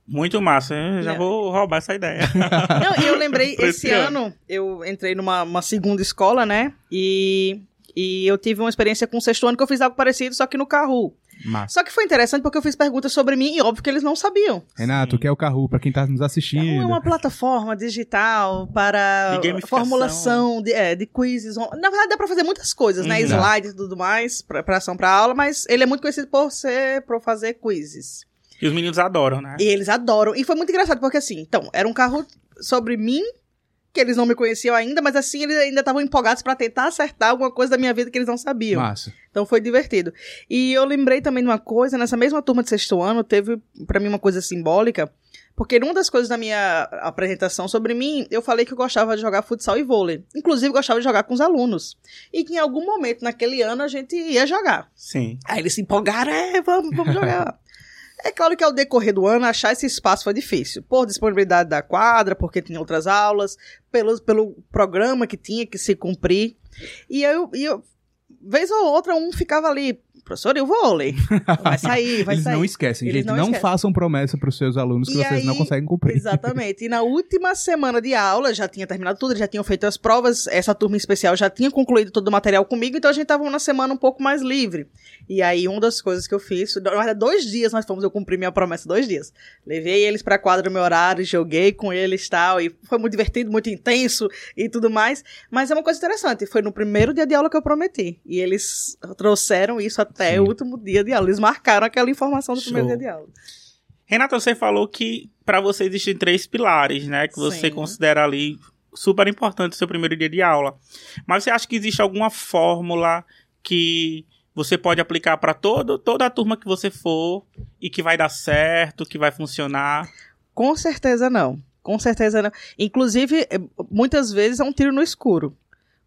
muito massa, hein? já é. vou roubar essa ideia. <laughs> Não, e eu lembrei, esse ano, eu entrei numa segunda escola, né? E, e eu tive uma experiência com o sexto ano que eu fiz algo parecido, só que no carro. Massa. Só que foi interessante porque eu fiz perguntas sobre mim e óbvio que eles não sabiam. Renato, o que é o Kahoot para quem está nos assistindo? É uma plataforma digital para formulação de, é, de quizzes. Na verdade, dá para fazer muitas coisas, né? Slides e tudo mais, para ação para aula, mas ele é muito conhecido por ser, por fazer quizzes. E os meninos adoram, né? E eles adoram. E foi muito engraçado, porque assim, então, era um carro sobre mim que eles não me conheciam ainda, mas assim, eles ainda estavam empolgados para tentar acertar alguma coisa da minha vida que eles não sabiam. Massa. Então foi divertido. E eu lembrei também de uma coisa, nessa mesma turma de sexto ano, teve para mim uma coisa simbólica, porque numa das coisas da minha apresentação sobre mim, eu falei que eu gostava de jogar futsal e vôlei. Inclusive, gostava de jogar com os alunos. E que em algum momento naquele ano a gente ia jogar. Sim. Aí eles se empolgaram, é, vamos, vamos jogar. <laughs> É claro que ao decorrer do ano, achar esse espaço foi difícil. Por disponibilidade da quadra, porque tinha outras aulas, pelo, pelo programa que tinha que se cumprir. E eu, e eu, vez ou outra, um ficava ali, professor, e o vôlei? Vai sair, vai <laughs> Eles sair. não esquecem, Eles gente. Não, não esquecem. façam promessa para os seus alunos que e vocês aí, não conseguem cumprir. Exatamente. E na última semana de aula, já tinha terminado tudo, já tinham feito as provas, essa turma especial já tinha concluído todo o material comigo, então a gente estava uma semana um pouco mais livre. E aí, uma das coisas que eu fiz, dois dias nós fomos, eu cumpri minha promessa, dois dias. Levei eles pra quadra meu horário, joguei com eles e tal, e foi muito divertido, muito intenso e tudo mais. Mas é uma coisa interessante, foi no primeiro dia de aula que eu prometi. E eles trouxeram isso até Sim. o último dia de aula. Eles marcaram aquela informação do Show. primeiro dia de aula. Renata, você falou que para você existem três pilares, né? Que você Sim. considera ali super importante no seu primeiro dia de aula. Mas você acha que existe alguma fórmula que você pode aplicar para toda a turma que você for e que vai dar certo, que vai funcionar? Com certeza não. Com certeza não. Inclusive, é, muitas vezes é um tiro no escuro.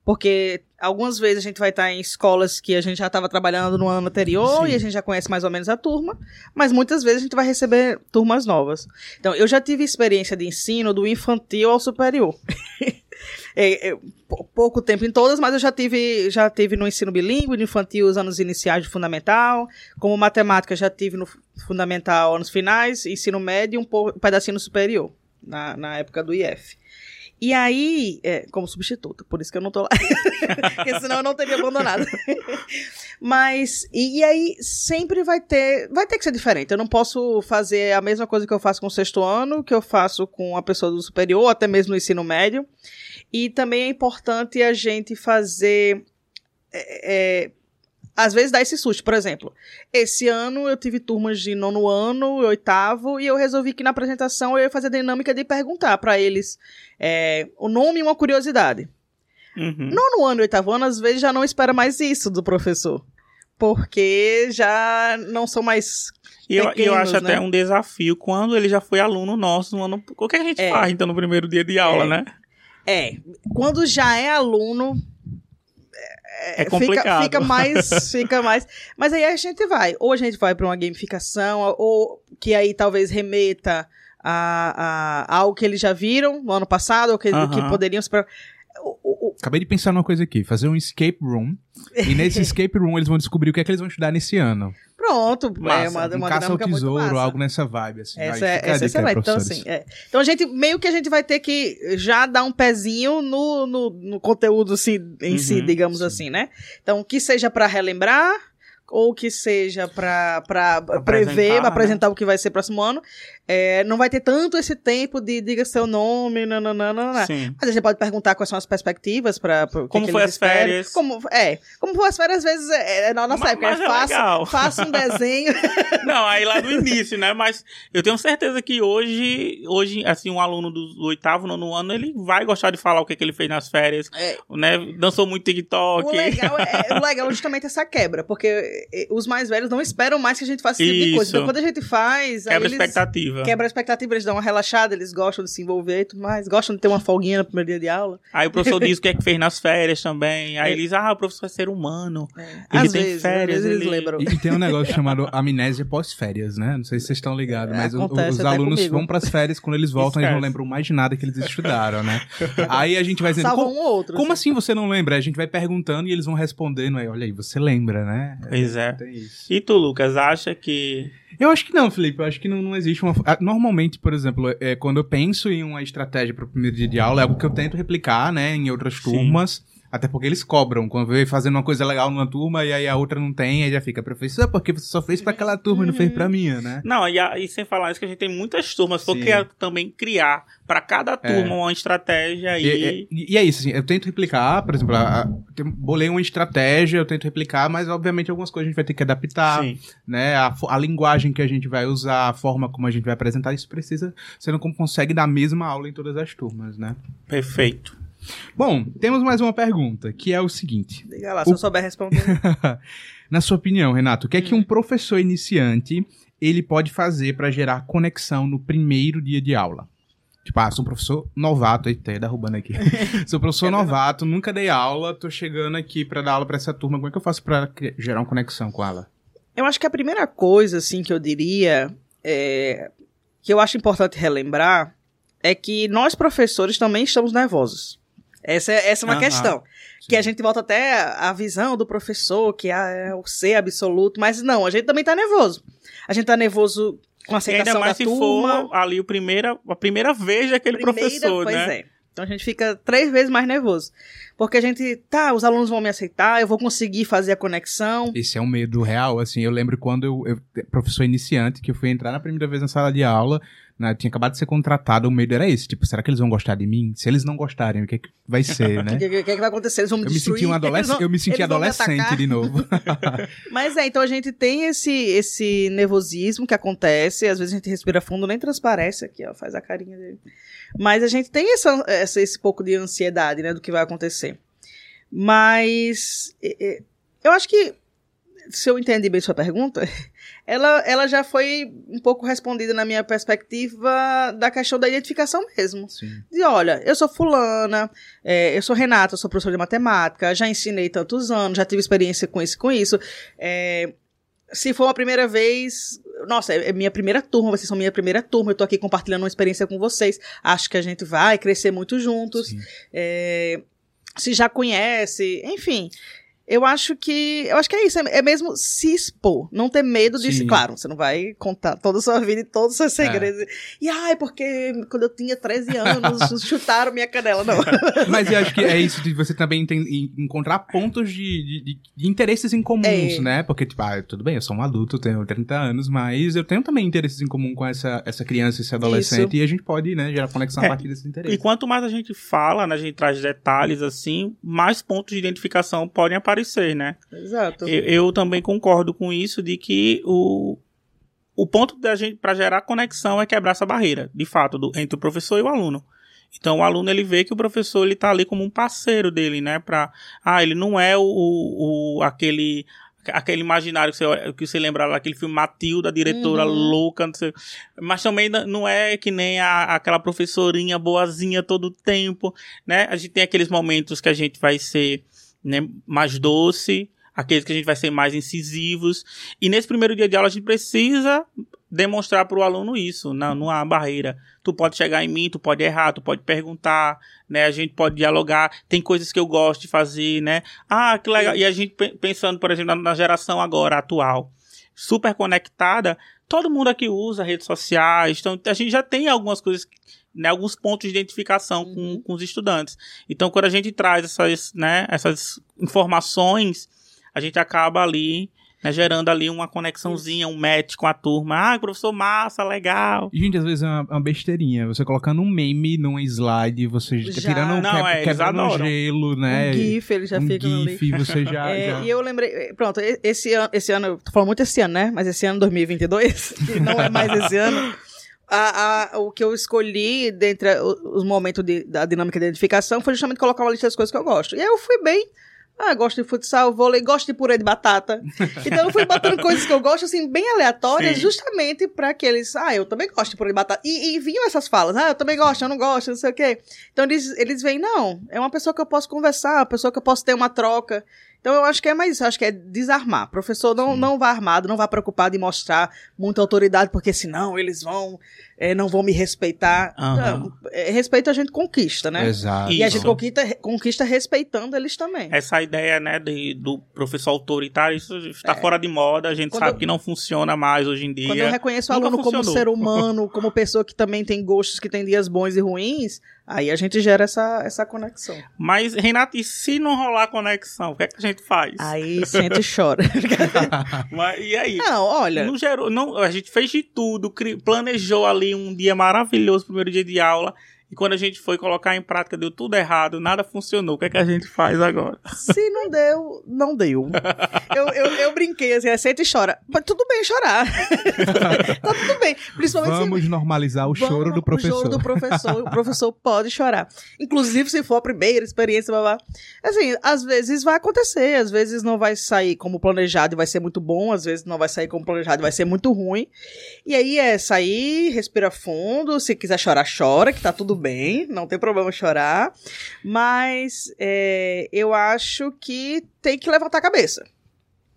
Porque algumas vezes a gente vai estar em escolas que a gente já estava trabalhando no ano anterior Sim. e a gente já conhece mais ou menos a turma, mas muitas vezes a gente vai receber turmas novas. Então, eu já tive experiência de ensino do infantil ao superior. <laughs> é, é, pouco tempo em todas, mas eu já tive, já tive no ensino bilíngue, no infantil, os anos iniciais de fundamental, como matemática já tive no fundamental, anos finais, ensino médio e um, pouco, um pedacinho superior, na, na época do IF. E aí, é, como substituta, por isso que eu não tô lá. <laughs> Porque senão eu não teria abandonado. <laughs> Mas, e, e, aí sempre vai ter, vai ter que ser diferente. Eu não posso fazer a mesma coisa que eu faço com o sexto ano, que eu faço com a pessoa do superior, até mesmo no ensino médio. E também é importante a gente fazer. É, é, às vezes dá esse susto. Por exemplo, esse ano eu tive turmas de nono ano, oitavo, e eu resolvi que na apresentação eu ia fazer a dinâmica de perguntar para eles é, o nome e uma curiosidade. Uhum. Nono ano e oitavo ano, às vezes já não espera mais isso do professor. Porque já não são mais. E eu, eu acho né? até um desafio quando ele já foi aluno nosso no ano. O que a gente é. faz então no primeiro dia de aula, é. né? É, quando já é aluno, é, é complicado. Fica, fica, mais, <laughs> fica mais. Mas aí a gente vai, ou a gente vai para uma gamificação, ou que aí talvez remeta a, a, a algo que eles já viram no ano passado, ou que, uh -huh. que poderiam Acabei de pensar numa coisa aqui, fazer um escape room. e nesse <laughs> escape room eles vão descobrir o que é que eles vão estudar nesse ano. Pronto, massa, é uma, uma um caça ao tesouro, algo nessa vibe, assim. Essa, é, essa é excelente. Então, assim, é. então a gente, meio que a gente vai ter que já dar um pezinho no, no, no conteúdo assim, em uhum, si, digamos sim. assim, né? Então, que seja para relembrar, ou que seja para prever, né? apresentar o que vai ser próximo ano, é, não vai ter tanto esse tempo de diga seu nome, nananana. Sim. Mas a gente pode perguntar quais são as perspectivas para Como que foi as férias? Como, é, como foi as férias, às vezes, é, é na nossa mas, época, mas é, faça, faça um desenho. <laughs> não, aí lá no início, né? Mas eu tenho certeza que hoje, hoje assim, um aluno do oitavo, nono ano, ele vai gostar de falar o que, que ele fez nas férias, é. né? Dançou muito TikTok. O legal é, o legal é justamente essa quebra, porque os mais velhos não esperam mais que a gente faça esse tipo de coisa. Então, quando a gente faz... Quebra a expectativa expectativa. Quebra a expectativa, eles dão uma relaxada, eles gostam de se envolver e tudo mais, gostam de ter uma folguinha no primeiro dia de aula. Aí o professor <laughs> diz o que é que fez nas férias também. Aí é. eles, ah, o professor é ser humano. É. Ele às tem vezes, férias. Vezes ele... lembram. E, tem um negócio <laughs> chamado amnésia pós-férias, né? Não sei se vocês estão ligados, mas o, os alunos comigo. vão pras férias, quando eles voltam, eles não lembram mais de nada que eles estudaram, né? <laughs> Aí a gente vai dizendo. Salva um ou outro. Como assim. assim você não lembra? A gente vai perguntando e eles vão respondendo. Aí, olha aí, você lembra, né? Pois é. E tu, Lucas, acha que eu acho que não, Felipe. Eu acho que não, não existe uma. Ah, normalmente, por exemplo, é, quando eu penso em uma estratégia para o primeiro dia de aula, é algo que eu tento replicar, né, em outras turmas. Até porque eles cobram quando vê fazendo uma coisa legal numa turma e aí a outra não tem, aí já fica, professor, porque você só fez para aquela turma e não fez para minha, né? Não, e, a, e, sem falar isso que a gente tem muitas turmas, porque é também criar para cada é. turma é. uma estratégia e... E, e... é isso, assim, eu tento replicar, por exemplo, a, a, bolei uma estratégia, eu tento replicar, mas obviamente algumas coisas a gente vai ter que adaptar, Sim. né? A, a linguagem que a gente vai usar, a forma como a gente vai apresentar, isso precisa, você não consegue dar a mesma aula em todas as turmas, né? Perfeito. Bom, temos mais uma pergunta, que é o seguinte. Diga lá, se eu souber responder. <laughs> Na sua opinião, Renato, o que é que um hum. professor iniciante ele pode fazer para gerar conexão no primeiro dia de aula? Tipo, ah, sou um professor novato, aí tá derrubando aqui. <laughs> sou professor novato, nunca dei aula, tô chegando aqui para dar aula para essa turma. Como é que eu faço para gerar uma conexão com ela? Eu acho que a primeira coisa, assim, que eu diria, é, que eu acho importante relembrar, é que nós professores também estamos nervosos. Essa é, essa é uma questão. Sim. Que a gente volta até a visão do professor, que é o ser absoluto, mas não, a gente também tá nervoso. A gente tá nervoso com a aceitação e ainda mais da se turma. for ali o primeira, a primeira vez daquele primeira, professor, pois né? É. Então a gente fica três vezes mais nervoso. Porque a gente, tá, os alunos vão me aceitar, eu vou conseguir fazer a conexão. Esse é um medo real, assim. Eu lembro quando eu, eu professor iniciante, que eu fui entrar na primeira vez na sala de aula, né, tinha acabado de ser contratado, o medo era esse, tipo, será que eles vão gostar de mim? Se eles não gostarem, o que, é que vai <laughs> ser, né? O que, que, que, vai acontecer? Eles vão me eu destruir? Me senti um adolesc vão, eu me senti adolescente de novo. <laughs> Mas é, então a gente tem esse, esse nervosismo que acontece, às vezes a gente respira fundo, nem transparece aqui, ó, faz a carinha dele. Mas a gente tem essa, essa, esse pouco de ansiedade, né, do que vai acontecer. Mas eu acho que se eu entendi bem sua pergunta, <laughs> ela, ela já foi um pouco respondida na minha perspectiva da questão da identificação mesmo. Sim. De olha, eu sou fulana, é, eu sou Renata, eu sou professora de matemática, já ensinei tantos anos, já tive experiência com isso com isso. É, se for a primeira vez, nossa, é, é minha primeira turma, vocês são minha primeira turma, eu tô aqui compartilhando uma experiência com vocês. Acho que a gente vai crescer muito juntos. É, se já conhece, enfim. Eu acho que. Eu acho que é isso. É, é mesmo se expor. Não ter medo de. Sim. Claro, você não vai contar toda a sua vida e todos os seus é. segredos. É. E ai, porque quando eu tinha 13 anos, <laughs> chutaram minha canela. Não. <laughs> Mas eu acho que é isso de você também tem, encontrar pontos de, de, de interesses em comuns, é. né? Porque, tipo, ah, tudo bem, eu sou um adulto, tenho 30 anos, mas eu tenho também interesses em comum com essa, essa criança, esse adolescente, isso. e a gente pode, né, gerar conexão a é. partir desses interesses. E quanto mais a gente fala, né, a gente traz detalhes assim, mais pontos de identificação podem aparecer aparecer, né? Exato. Eu, eu também concordo com isso de que o, o ponto da gente para gerar conexão é quebrar essa barreira, de fato, do, entre o professor e o aluno. Então o aluno ele vê que o professor ele tá ali como um parceiro dele, né? Para ah, ele não é o, o, o, aquele aquele imaginário que você, que você lembra lá, aquele filme Matilda, diretora uhum. louca, mas também não é que nem a, aquela professorinha boazinha todo o tempo, né? A gente tem aqueles momentos que a gente vai ser né, mais doce, aqueles que a gente vai ser mais incisivos. E nesse primeiro dia de aula a gente precisa demonstrar para o aluno isso, não, não há barreira. Tu pode chegar em mim, tu pode errar, tu pode perguntar, né? A gente pode dialogar. Tem coisas que eu gosto de fazer, né? Ah, que legal. E a gente pensando, por exemplo, na geração agora atual, super conectada, todo mundo aqui usa redes sociais, então a gente já tem algumas coisas né, alguns pontos de identificação uhum. com, com os estudantes. Então, quando a gente traz essas, né, essas informações, a gente acaba ali né, gerando ali uma conexãozinha, um match com a turma. Ah, professor massa, legal. E, gente, às vezes é uma, uma besteirinha. Você colocando um meme num slide, você já. tirando Não, que, é, quebrando um gelo, né? Um GIF, ele já um fica GIF, ali. você já, <laughs> é, já... E eu lembrei, pronto, esse ano, esse ano, tô falando muito esse ano, né? Mas esse ano 2022, <laughs> que não é mais esse ano. A, a, o que eu escolhi dentre os momentos de, da dinâmica de identificação foi justamente colocar uma lista das coisas que eu gosto. E aí eu fui bem. Ah, gosto de futsal, vôlei, gosto de purê de batata. <laughs> Então eu fui botando coisas que eu gosto, assim, bem aleatórias, Sim. justamente para que eles. Ah, eu também gosto de purê de batata. E, e vinham essas falas. Ah, eu também gosto, eu não gosto, não sei o quê. Então eles, eles veem, não, é uma pessoa que eu posso conversar, uma pessoa que eu posso ter uma troca. Então eu acho que é mais isso, acho que é desarmar. O professor não, não vá armado, não vá preocupado em mostrar muita autoridade, porque senão eles vão é, não vão me respeitar. Uhum. Não, é, respeito a gente conquista, né? Exato. E a gente conquista, conquista respeitando eles também. Essa ideia, né, de, do professor autoritário, isso está é. fora de moda, a gente quando sabe eu, que não funciona mais hoje em dia. Quando eu reconheço o aluno funcionou. como ser humano, <laughs> como pessoa que também tem gostos, que tem dias bons e ruins, Aí a gente gera essa, essa conexão. Mas, Renato, e se não rolar conexão, o que, é que a gente faz? Aí sente e chora. <laughs> Mas, e aí? Não, olha. Não gerou, não, a gente fez de tudo, planejou ali um dia maravilhoso, primeiro dia de aula. E quando a gente foi colocar em prática, deu tudo errado, nada funcionou. O que é que a gente faz agora? Se não deu, não deu. <laughs> Eu, eu, eu brinquei assim, aceita e chora. Mas tudo bem chorar. <laughs> tá tudo bem. Principalmente Vamos se... normalizar o choro do professor. O choro do professor. o <laughs> professor pode chorar. Inclusive, se for a primeira experiência, blá, blá. assim, às vezes vai acontecer, às vezes não vai sair como planejado e vai ser muito bom, às vezes não vai sair como planejado e vai ser muito ruim. E aí é sair, respira fundo, se quiser chorar, chora, que tá tudo tudo bem, não tem problema chorar, mas é, eu acho que tem que levantar a cabeça.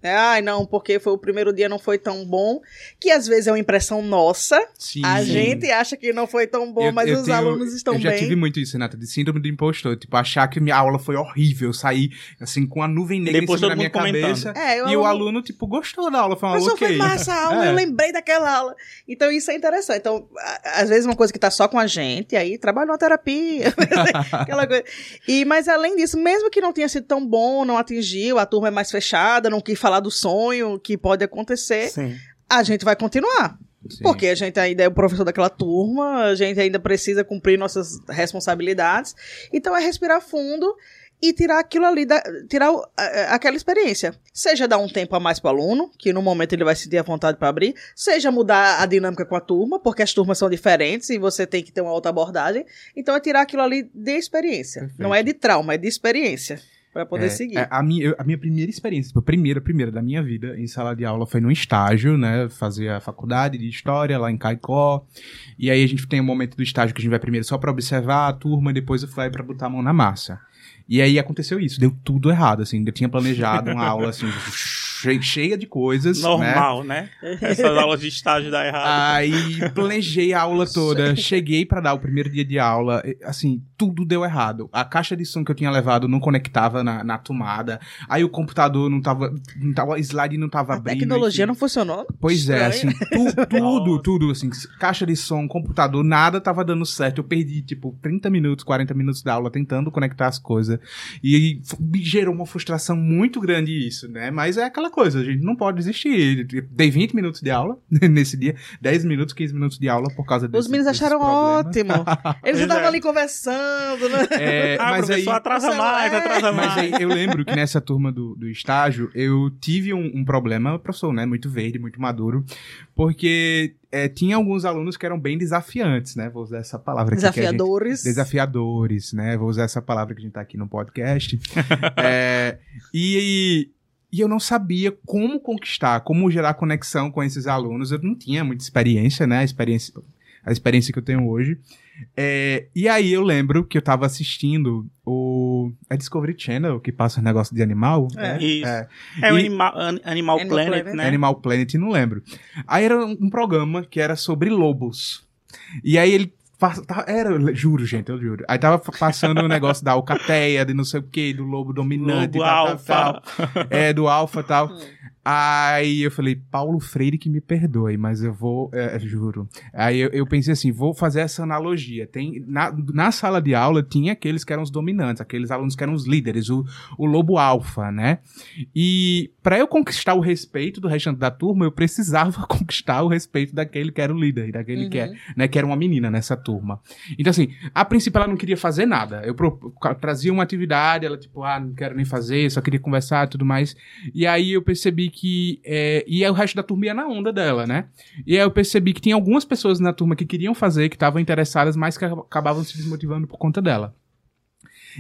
É, ai, não, porque foi o primeiro dia não foi tão bom, que às vezes é uma impressão nossa. Sim. A gente acha que não foi tão bom, eu, mas eu os tenho, alunos estão bem. Eu já tive muito isso, Renata, de síndrome do impostor. Tipo, achar que minha aula foi horrível, sair assim com a nuvem negra Depois em cima da minha cabeça. É, e aluno... o aluno, tipo, gostou da aula, foi uma aula ok. foi massa a aula, <laughs> é. eu lembrei daquela aula. Então isso é interessante. Então, às vezes uma coisa que tá só com a gente, aí trabalha uma terapia, <laughs> aquela coisa. E, mas além disso, mesmo que não tenha sido tão bom, não atingiu, a turma é mais fechada, não quis falar do sonho que pode acontecer, Sim. a gente vai continuar. Sim. Porque a gente ainda é o professor daquela turma, a gente ainda precisa cumprir nossas responsabilidades. Então é respirar fundo e tirar aquilo ali, da, tirar uh, aquela experiência. Seja dar um tempo a mais para o aluno, que no momento ele vai se ter a vontade para abrir, seja mudar a dinâmica com a turma, porque as turmas são diferentes e você tem que ter uma outra abordagem. Então é tirar aquilo ali de experiência. Perfeito. Não é de trauma, é de experiência para poder é, seguir. É, a, minha, a minha primeira experiência, tipo, a primeira, primeira da minha vida em sala de aula foi num estágio, né? Fazer a faculdade de História lá em Caicó. E aí a gente tem um momento do estágio que a gente vai primeiro só para observar a turma, e depois eu fui para botar a mão na massa. E aí aconteceu isso, deu tudo errado, assim. Eu tinha planejado uma aula, assim, cheia de coisas. Né? Normal, né? né? Essas <laughs> aulas de estágio dá errado. Aí planejei a aula toda, cheguei para dar o primeiro dia de aula, assim, tudo deu errado. A caixa de som que eu tinha levado não conectava na, na tomada, aí o computador não tava, não tava, slide não tava a abrindo. A tecnologia não funcionou? Pois Estranho. é, assim, tu, <laughs> tudo, tudo, assim, caixa de som, computador, nada tava dando certo. Eu perdi, tipo, 30 minutos, 40 minutos da aula tentando conectar as coisas. E me gerou uma frustração muito grande isso, né? Mas é aquela coisa, a gente não pode desistir. Dei 20 minutos de aula <laughs> nesse dia, 10 minutos, 15 minutos de aula por causa desse Os meninos acharam ótimo. <laughs> Eles estavam é. ali conversando, né? É, <laughs> ah, mas aí, atrasa mais, atrasa mais. Mas aí eu lembro que nessa turma do, do estágio, eu tive um, um problema, professor, né? Muito verde, muito maduro, porque é, tinha alguns alunos que eram bem desafiantes, né? Vou usar essa palavra aqui. Desafiadores. Gente, desafiadores, né? Vou usar essa palavra que a gente tá aqui no podcast. é, e, e eu não sabia como conquistar, como gerar conexão com esses alunos. Eu não tinha muita experiência, né? A experiência, a experiência que eu tenho hoje. É, e aí eu lembro que eu tava assistindo o é Discovery Channel, que passa negócio de animal. É, né? isso. É, é o Animal, Animal, Animal Planet, Planet, né? Animal Planet, não lembro. Aí era um programa que era sobre lobos. E aí ele era, juro, gente, eu juro. Aí tava passando o um negócio da alcateia, de não sei o que, do lobo dominante, lobo tal, alfa. Tal, tal. É, do alfa e tal. <laughs> Aí eu falei, Paulo Freire que me perdoe, mas eu vou, é, juro. Aí eu, eu, pensei assim, vou fazer essa analogia. Tem, na, na sala de aula tinha aqueles que eram os dominantes, aqueles alunos que eram os líderes, o, o lobo alfa, né? E para eu conquistar o respeito do restante da turma, eu precisava <laughs> conquistar o respeito daquele que era o líder, daquele uhum. que, é, né, que era uma menina nessa turma. Então assim, a princípio ela não queria fazer nada. Eu pro, trazia uma atividade, ela tipo, ah, não quero nem fazer, só queria conversar e tudo mais. E aí eu percebi que que. É, e aí o resto da turma ia na onda dela, né? E aí eu percebi que tinha algumas pessoas na turma que queriam fazer, que estavam interessadas, mas que acabavam se desmotivando por conta dela.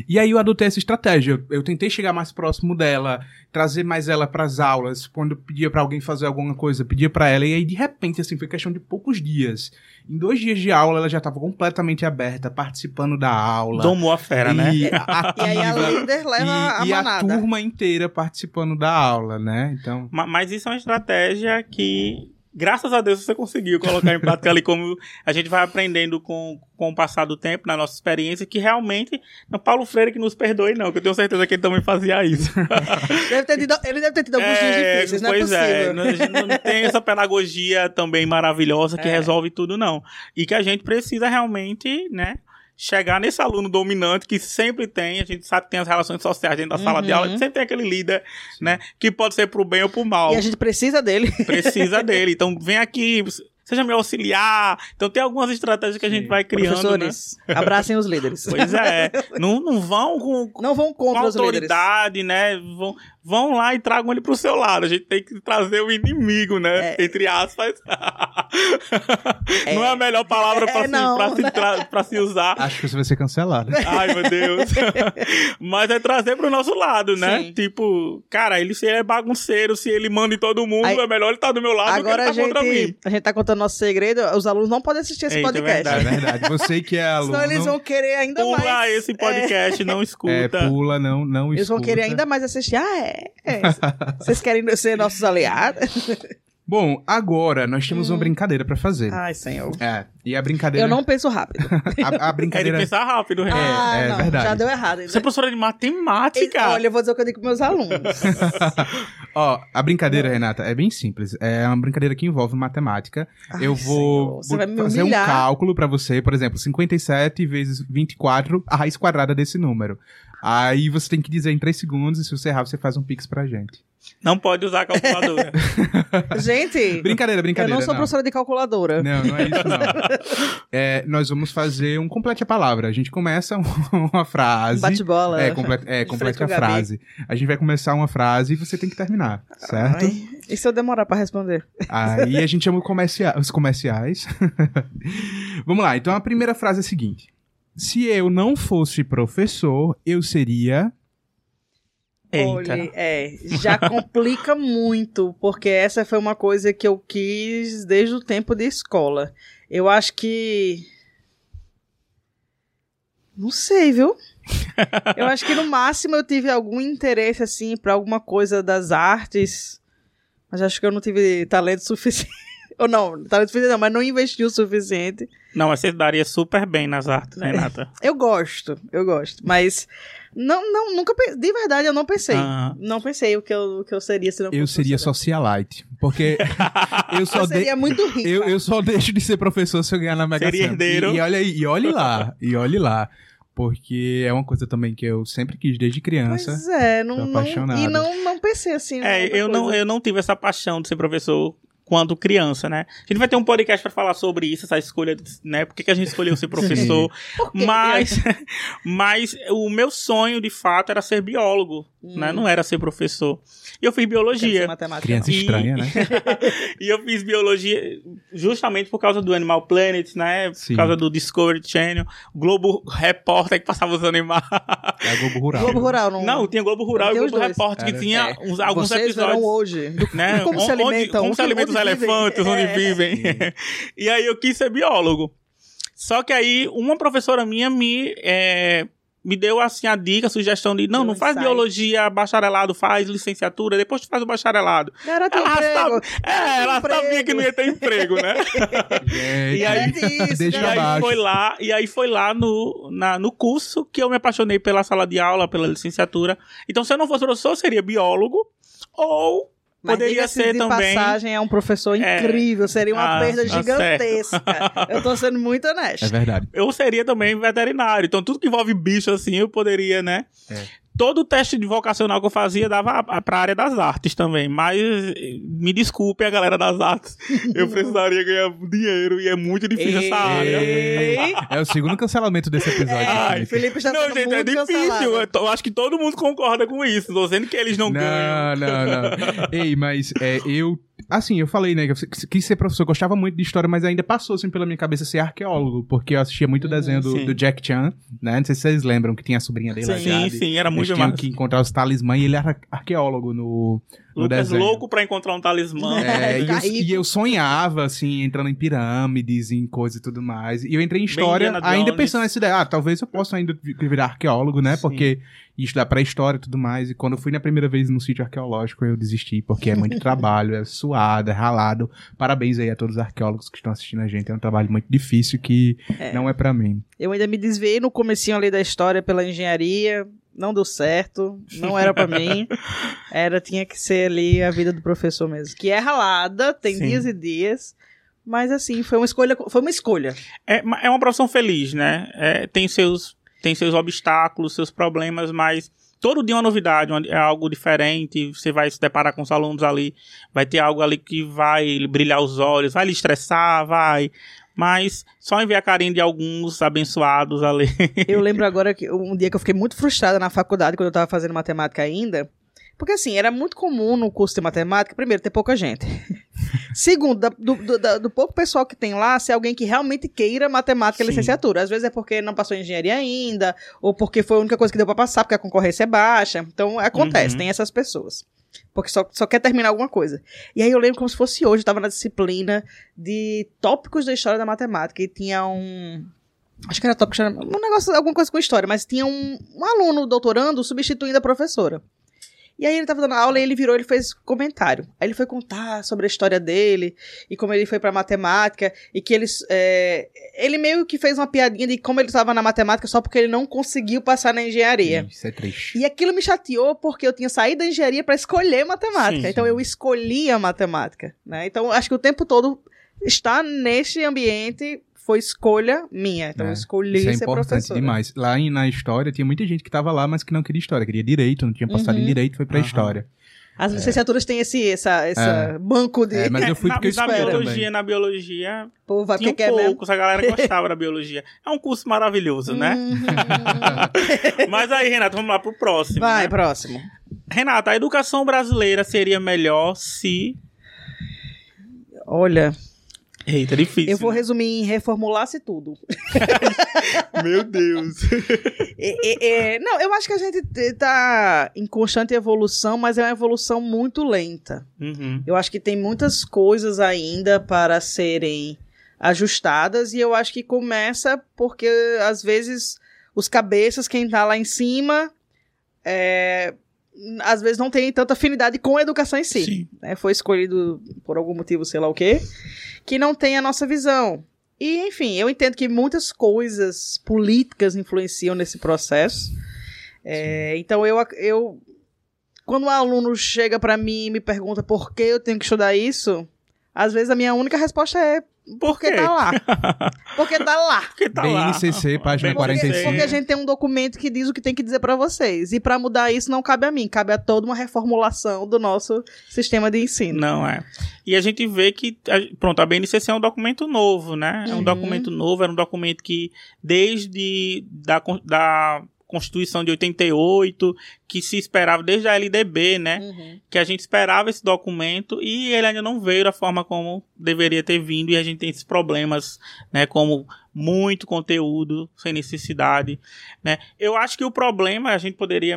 E aí eu adotei essa estratégia. Eu, tentei chegar mais próximo dela, trazer mais ela para as aulas. Quando eu pedia para alguém fazer alguma coisa, pedia para ela. E aí, de repente, assim, foi questão de poucos dias. Em dois dias de aula, ela já estava completamente aberta, participando da aula. Domou a fera, né? e, <laughs> e aí a líder leva e, a e manada. a turma inteira participando da aula, né? Então. Ma- Mas isso é uma estratégia que, graças a Deus, você conseguiu colocar em prática ali, como a gente vai aprendendo com, com o passar do tempo, na nossa experiência, que realmente, não é Paulo Freire que nos perdoe, não, que eu tenho certeza que ele também fazia isso. <laughs> Deve ter tido- ele deve ter tido alguns dias É, difíceis, não é pois possível. não, a gente não <laughs> tem essa pedagogia também maravilhosa que É. resolve tudo, não. E que a gente precisa realmente, né? Chegar nesse aluno dominante que sempre tem, a gente sabe que tem as relações sociais dentro da sala de Uhum. aula, sempre tem aquele líder, né? Que pode ser pro bem ou pro mal E a gente precisa dele. <laughs> precisa dele. Então vem aqui, seja meu auxiliar. Então tem algumas estratégias que a gente Sim. vai criando, né? Professores, abracem os líderes. Pois é. <laughs> não, não vão com, com Não vão contra os líderes. autoridade, né? Vão, vão lá e tragam ele pro seu lado. A gente tem que trazer o inimigo, né? É. Entre aspas. <laughs> <laughs> Não é a melhor palavra pra, É, se, não. pra, se, tra- pra se usar. Acho que você vai ser cancelado. <laughs> Ai, meu Deus. <laughs> Mas é trazer pro nosso lado, né? Sim. Tipo, cara, ele se ele é bagunceiro, se ele manda em todo mundo, Aí- é melhor ele estar do meu lado Agora do a que ele tá contra mim. gente, a gente tá contando nosso segredo, os alunos não podem assistir esse Eita, podcast. verdade. É verdade. Você que é aluno. Senão eles vão querer ainda Pula mais. esse podcast, não escuta. É, pula, não, não Eles vão escuta. querer ainda mais assistir. Ah, é? é. Vocês querem ser nossos aliados? Bom, agora nós temos uma brincadeira pra fazer. Ai, senhor. É, e a brincadeira... Eu não penso rápido. <laughs> A, a É de brincadeira... pensar rápido, Renan. ah, é não, verdade. já deu errado. Você é professora de matemática. Olha, eu vou dizer o que eu digo pros meus alunos. <laughs> Ó, a brincadeira, Renata, é bem simples. É uma brincadeira que envolve matemática. Ai, eu vou você vai me fazer um cálculo pra você, por exemplo, 57 vezes 24, a raiz quadrada desse número. Aí você tem que dizer em 3 segundos e se você errar, você faz um pix pra gente. Não pode usar a calculadora. <laughs> <laughs> Gente, Brincadeira, eu brincadeira. não sou professora de calculadora. Não, não é isso não. <laughs> É, nós vamos fazer um complete a palavra. A gente começa uma frase. Bate-bola. É, comple é complete a frase. A gente vai começar uma frase e você tem que terminar, certo? Ai, e se eu demorar pra responder? Aí a gente chama comercia- os comerciais. Vamos lá, então a primeira frase é a seguinte: Se eu não fosse professor, eu seria. Eita. Olha, é, já complica <laughs> muito, porque essa foi uma coisa que eu quis desde o tempo de escola. Eu acho que. Não sei, viu? <laughs> Eu acho que no máximo eu tive algum interesse, assim, pra alguma coisa das artes, mas acho que eu não tive talento suficiente. Ou não, talento suficiente não, mas não investi o suficiente. Não, mas você daria super bem nas artes, É. Renata. <laughs> Eu gosto, eu gosto, mas não, não, nunca de verdade eu não pensei. Ah. Não pensei o que eu, o que eu seria se não Eu fosse seria professora. socialite. Porque <laughs> eu só, Eu de- seria muito rica. eu, eu só deixo de ser professor se eu ganhar na Mega Seria Sena. herdeiro. E, e olha aí, e olhe lá, e olhe lá. Porque é uma coisa também que eu sempre quis desde criança. Pois é, não, não, apaixonado. e não, não pensei assim. É, outra eu não, eu não tive essa paixão de ser professor quando criança, né? A gente vai ter um podcast pra falar sobre isso, essa escolha, né? Por que, que a gente escolheu ser professor? Mas, <laughs> <laughs> mas o meu sonho, de fato, era ser biólogo, né? Não era ser professor. E eu fiz biologia. matemática, Criança não. E- estranha, né? <laughs> e eu fiz biologia justamente por causa do Animal Planet, né? Por Sim. causa do Discovery Channel, Globo Repórter que passava os animais. É a Globo Rural. Globo Rural, não. Não, tinha Globo Rural e Globo dois. Repórter que tinha É. uns, alguns Vocês verão episódios. hoje. Né? Como se alimentam. Como se alimentam os onde vivem. elefantes, onde É. vivem. e aí eu quis ser biólogo. Só que aí uma professora minha me, é, me deu assim a dica, a sugestão de não, não faz insight. biologia bacharelado, faz licenciatura, depois tu faz o bacharelado. Era Ela, emprego. sabe, é, ela Emprego. sabia que não ia ter emprego, né? <laughs> Gente, E aí- É deixa e aí foi lá, e aí foi lá no, na- no curso que eu me apaixonei pela sala de aula, pela licenciatura. Então, se eu não fosse professor, eu seria biólogo ou poderia diga-se ser de também. passagem, é um professor É. incrível. Seria uma Ah, perda tá gigantesca. Eu tô sendo muito honesta. É verdade. Eu seria também veterinário. Então, tudo que envolve bicho assim, eu poderia, né? É. Todo o teste de vocacional que eu fazia dava pra área das artes também. Mas eh, me desculpem a galera das artes. Eu <laughs> precisaria ganhar dinheiro e é muito difícil essa área. Ei. É o segundo cancelamento desse episódio. É, Felipe. Está Não, gente, é difícil. cancelado. Eu, eu acho que todo mundo concorda com isso. Tô dizendo que eles não, ganham. Não, não, não. <laughs> Ei, mas é, eu, assim, eu falei, né, que eu quis ser professor, gostava muito de história, mas ainda passou, assim, pela minha cabeça ser arqueólogo, porque eu assistia muito desenho do, do, Jack Chan, né? Não sei se vocês lembram que tinha a sobrinha dele sim. Sim, sim, era muito demais. que encontrar os talismãs e ele era arqueólogo no Lucas louco pra encontrar um talismã. É, <laughs> e, eu, e, eu, sonhava, assim, entrando em pirâmides, em coisas e tudo mais. E eu entrei em história ainda pensando nessa ideia, ah, talvez eu possa ainda virar arqueólogo, né? Sim. Porque estudar pré-história e tudo mais. E quando eu fui na primeira vez no sítio arqueológico, eu desisti, porque é muito <laughs> trabalho, é suado, é ralado. Parabéns aí a todos os arqueólogos que estão assistindo a gente. É um trabalho muito difícil que é. não é para mim. Eu ainda me desviei no comecinho ali da história pela engenharia, não deu certo, não era para mim. <laughs> Era, tinha que ser ali a vida do professor mesmo. Que é ralada, tem Sim. dias e dias. Mas assim, foi uma escolha. Foi uma escolha. É, é uma profissão feliz, né? É, tem seus tem seus obstáculos, seus problemas, mas todo dia é uma novidade, é algo diferente. Você vai se deparar com os alunos ali, vai ter algo ali que vai brilhar os olhos, vai lhe estressar, vai. Mas só a carinha de alguns abençoados ali. <laughs> Eu lembro agora que um dia que eu fiquei muito frustrada na faculdade, quando eu estava fazendo matemática ainda. Porque assim, era muito comum no curso de matemática, primeiro, ter pouca gente. <laughs> Segundo, do, do, do, pouco pessoal que tem lá, ser alguém que realmente queira matemática e licenciatura. Às vezes é porque não passou em engenharia ainda, ou porque foi a única coisa que deu para passar, porque a concorrência é baixa. Então, acontece, uhum. tem essas pessoas. Porque só, só quer terminar alguma coisa. E aí eu lembro como se fosse hoje, eu estava na disciplina de tópicos da história da matemática, e tinha um acho que era tópico, um negócio, alguma coisa com história, mas tinha um, um aluno doutorando substituindo a professora. E aí ele tava dando aula e ele virou, ele fez comentário. Aí ele foi contar sobre a história dele e como ele foi pra matemática e que eles. É, ele meio que fez uma piadinha de como ele estava na matemática só porque ele não conseguiu passar na engenharia. Isso é triste. E aquilo me chateou porque eu tinha saído da engenharia para escolher matemática. Sim, então eu escolhi a matemática. Né? Então acho que o tempo todo estar neste ambiente foi escolha minha. Então é, eu escolhi isso é ser importante professora. demais. Lá na história tinha muita gente que estava lá, mas que não queria história, queria direito, não tinha passado uhum. em direito, foi para uhum. história. As licenciaturas é. têm esse essa, essa é. banco de. É, mas eu fui porque na, eu na biologia, na biologia. Pô, vai tinha um é poucos, a galera <laughs> gostava da biologia. É um curso maravilhoso, né? Uhum. <laughs> mas aí, Renato, vamos lá pro próximo. Vai, né? próximo. Renata, a educação brasileira seria melhor se. Olha, Eita, difícil. Eu vou né? resumir em reformulasse tudo. <laughs> Meu Deus. É, <laughs> é, não, eu acho que a gente está em constante evolução, mas é uma evolução muito lenta. Uhum. Eu acho que tem muitas coisas ainda para serem ajustadas e eu acho que começa porque às vezes os cabeças, quem está lá em cima, é, às vezes não tem tanta afinidade com a educação em si. Né? Foi escolhido por algum motivo, sei lá o quê que não tem a nossa visão. E, enfim, eu entendo que muitas coisas políticas influenciam nesse processo. É, então, eu, eu. Quando um aluno chega para mim e me pergunta por que eu tenho que estudar isso, às vezes a minha única resposta é <laughs> porque tá lá. Porque tá lá. Porque tá BNCC, lá. página porque, 45. Porque a gente tem um documento que diz o que tem que dizer para vocês. E para mudar isso não cabe a mim, cabe a toda uma reformulação do nosso sistema de ensino. Não é. E a gente vê que, pronto, a BNCC é um documento novo, né? É um uhum. documento novo, era um documento que desde da, da Constituição de 88, que se esperava desde a LDB, né? Uhum. Que a gente esperava esse documento e ele ainda não veio da forma como deveria ter vindo e a gente tem esses problemas, né? Como muito conteúdo sem necessidade, né? Eu acho que o problema a gente poderia,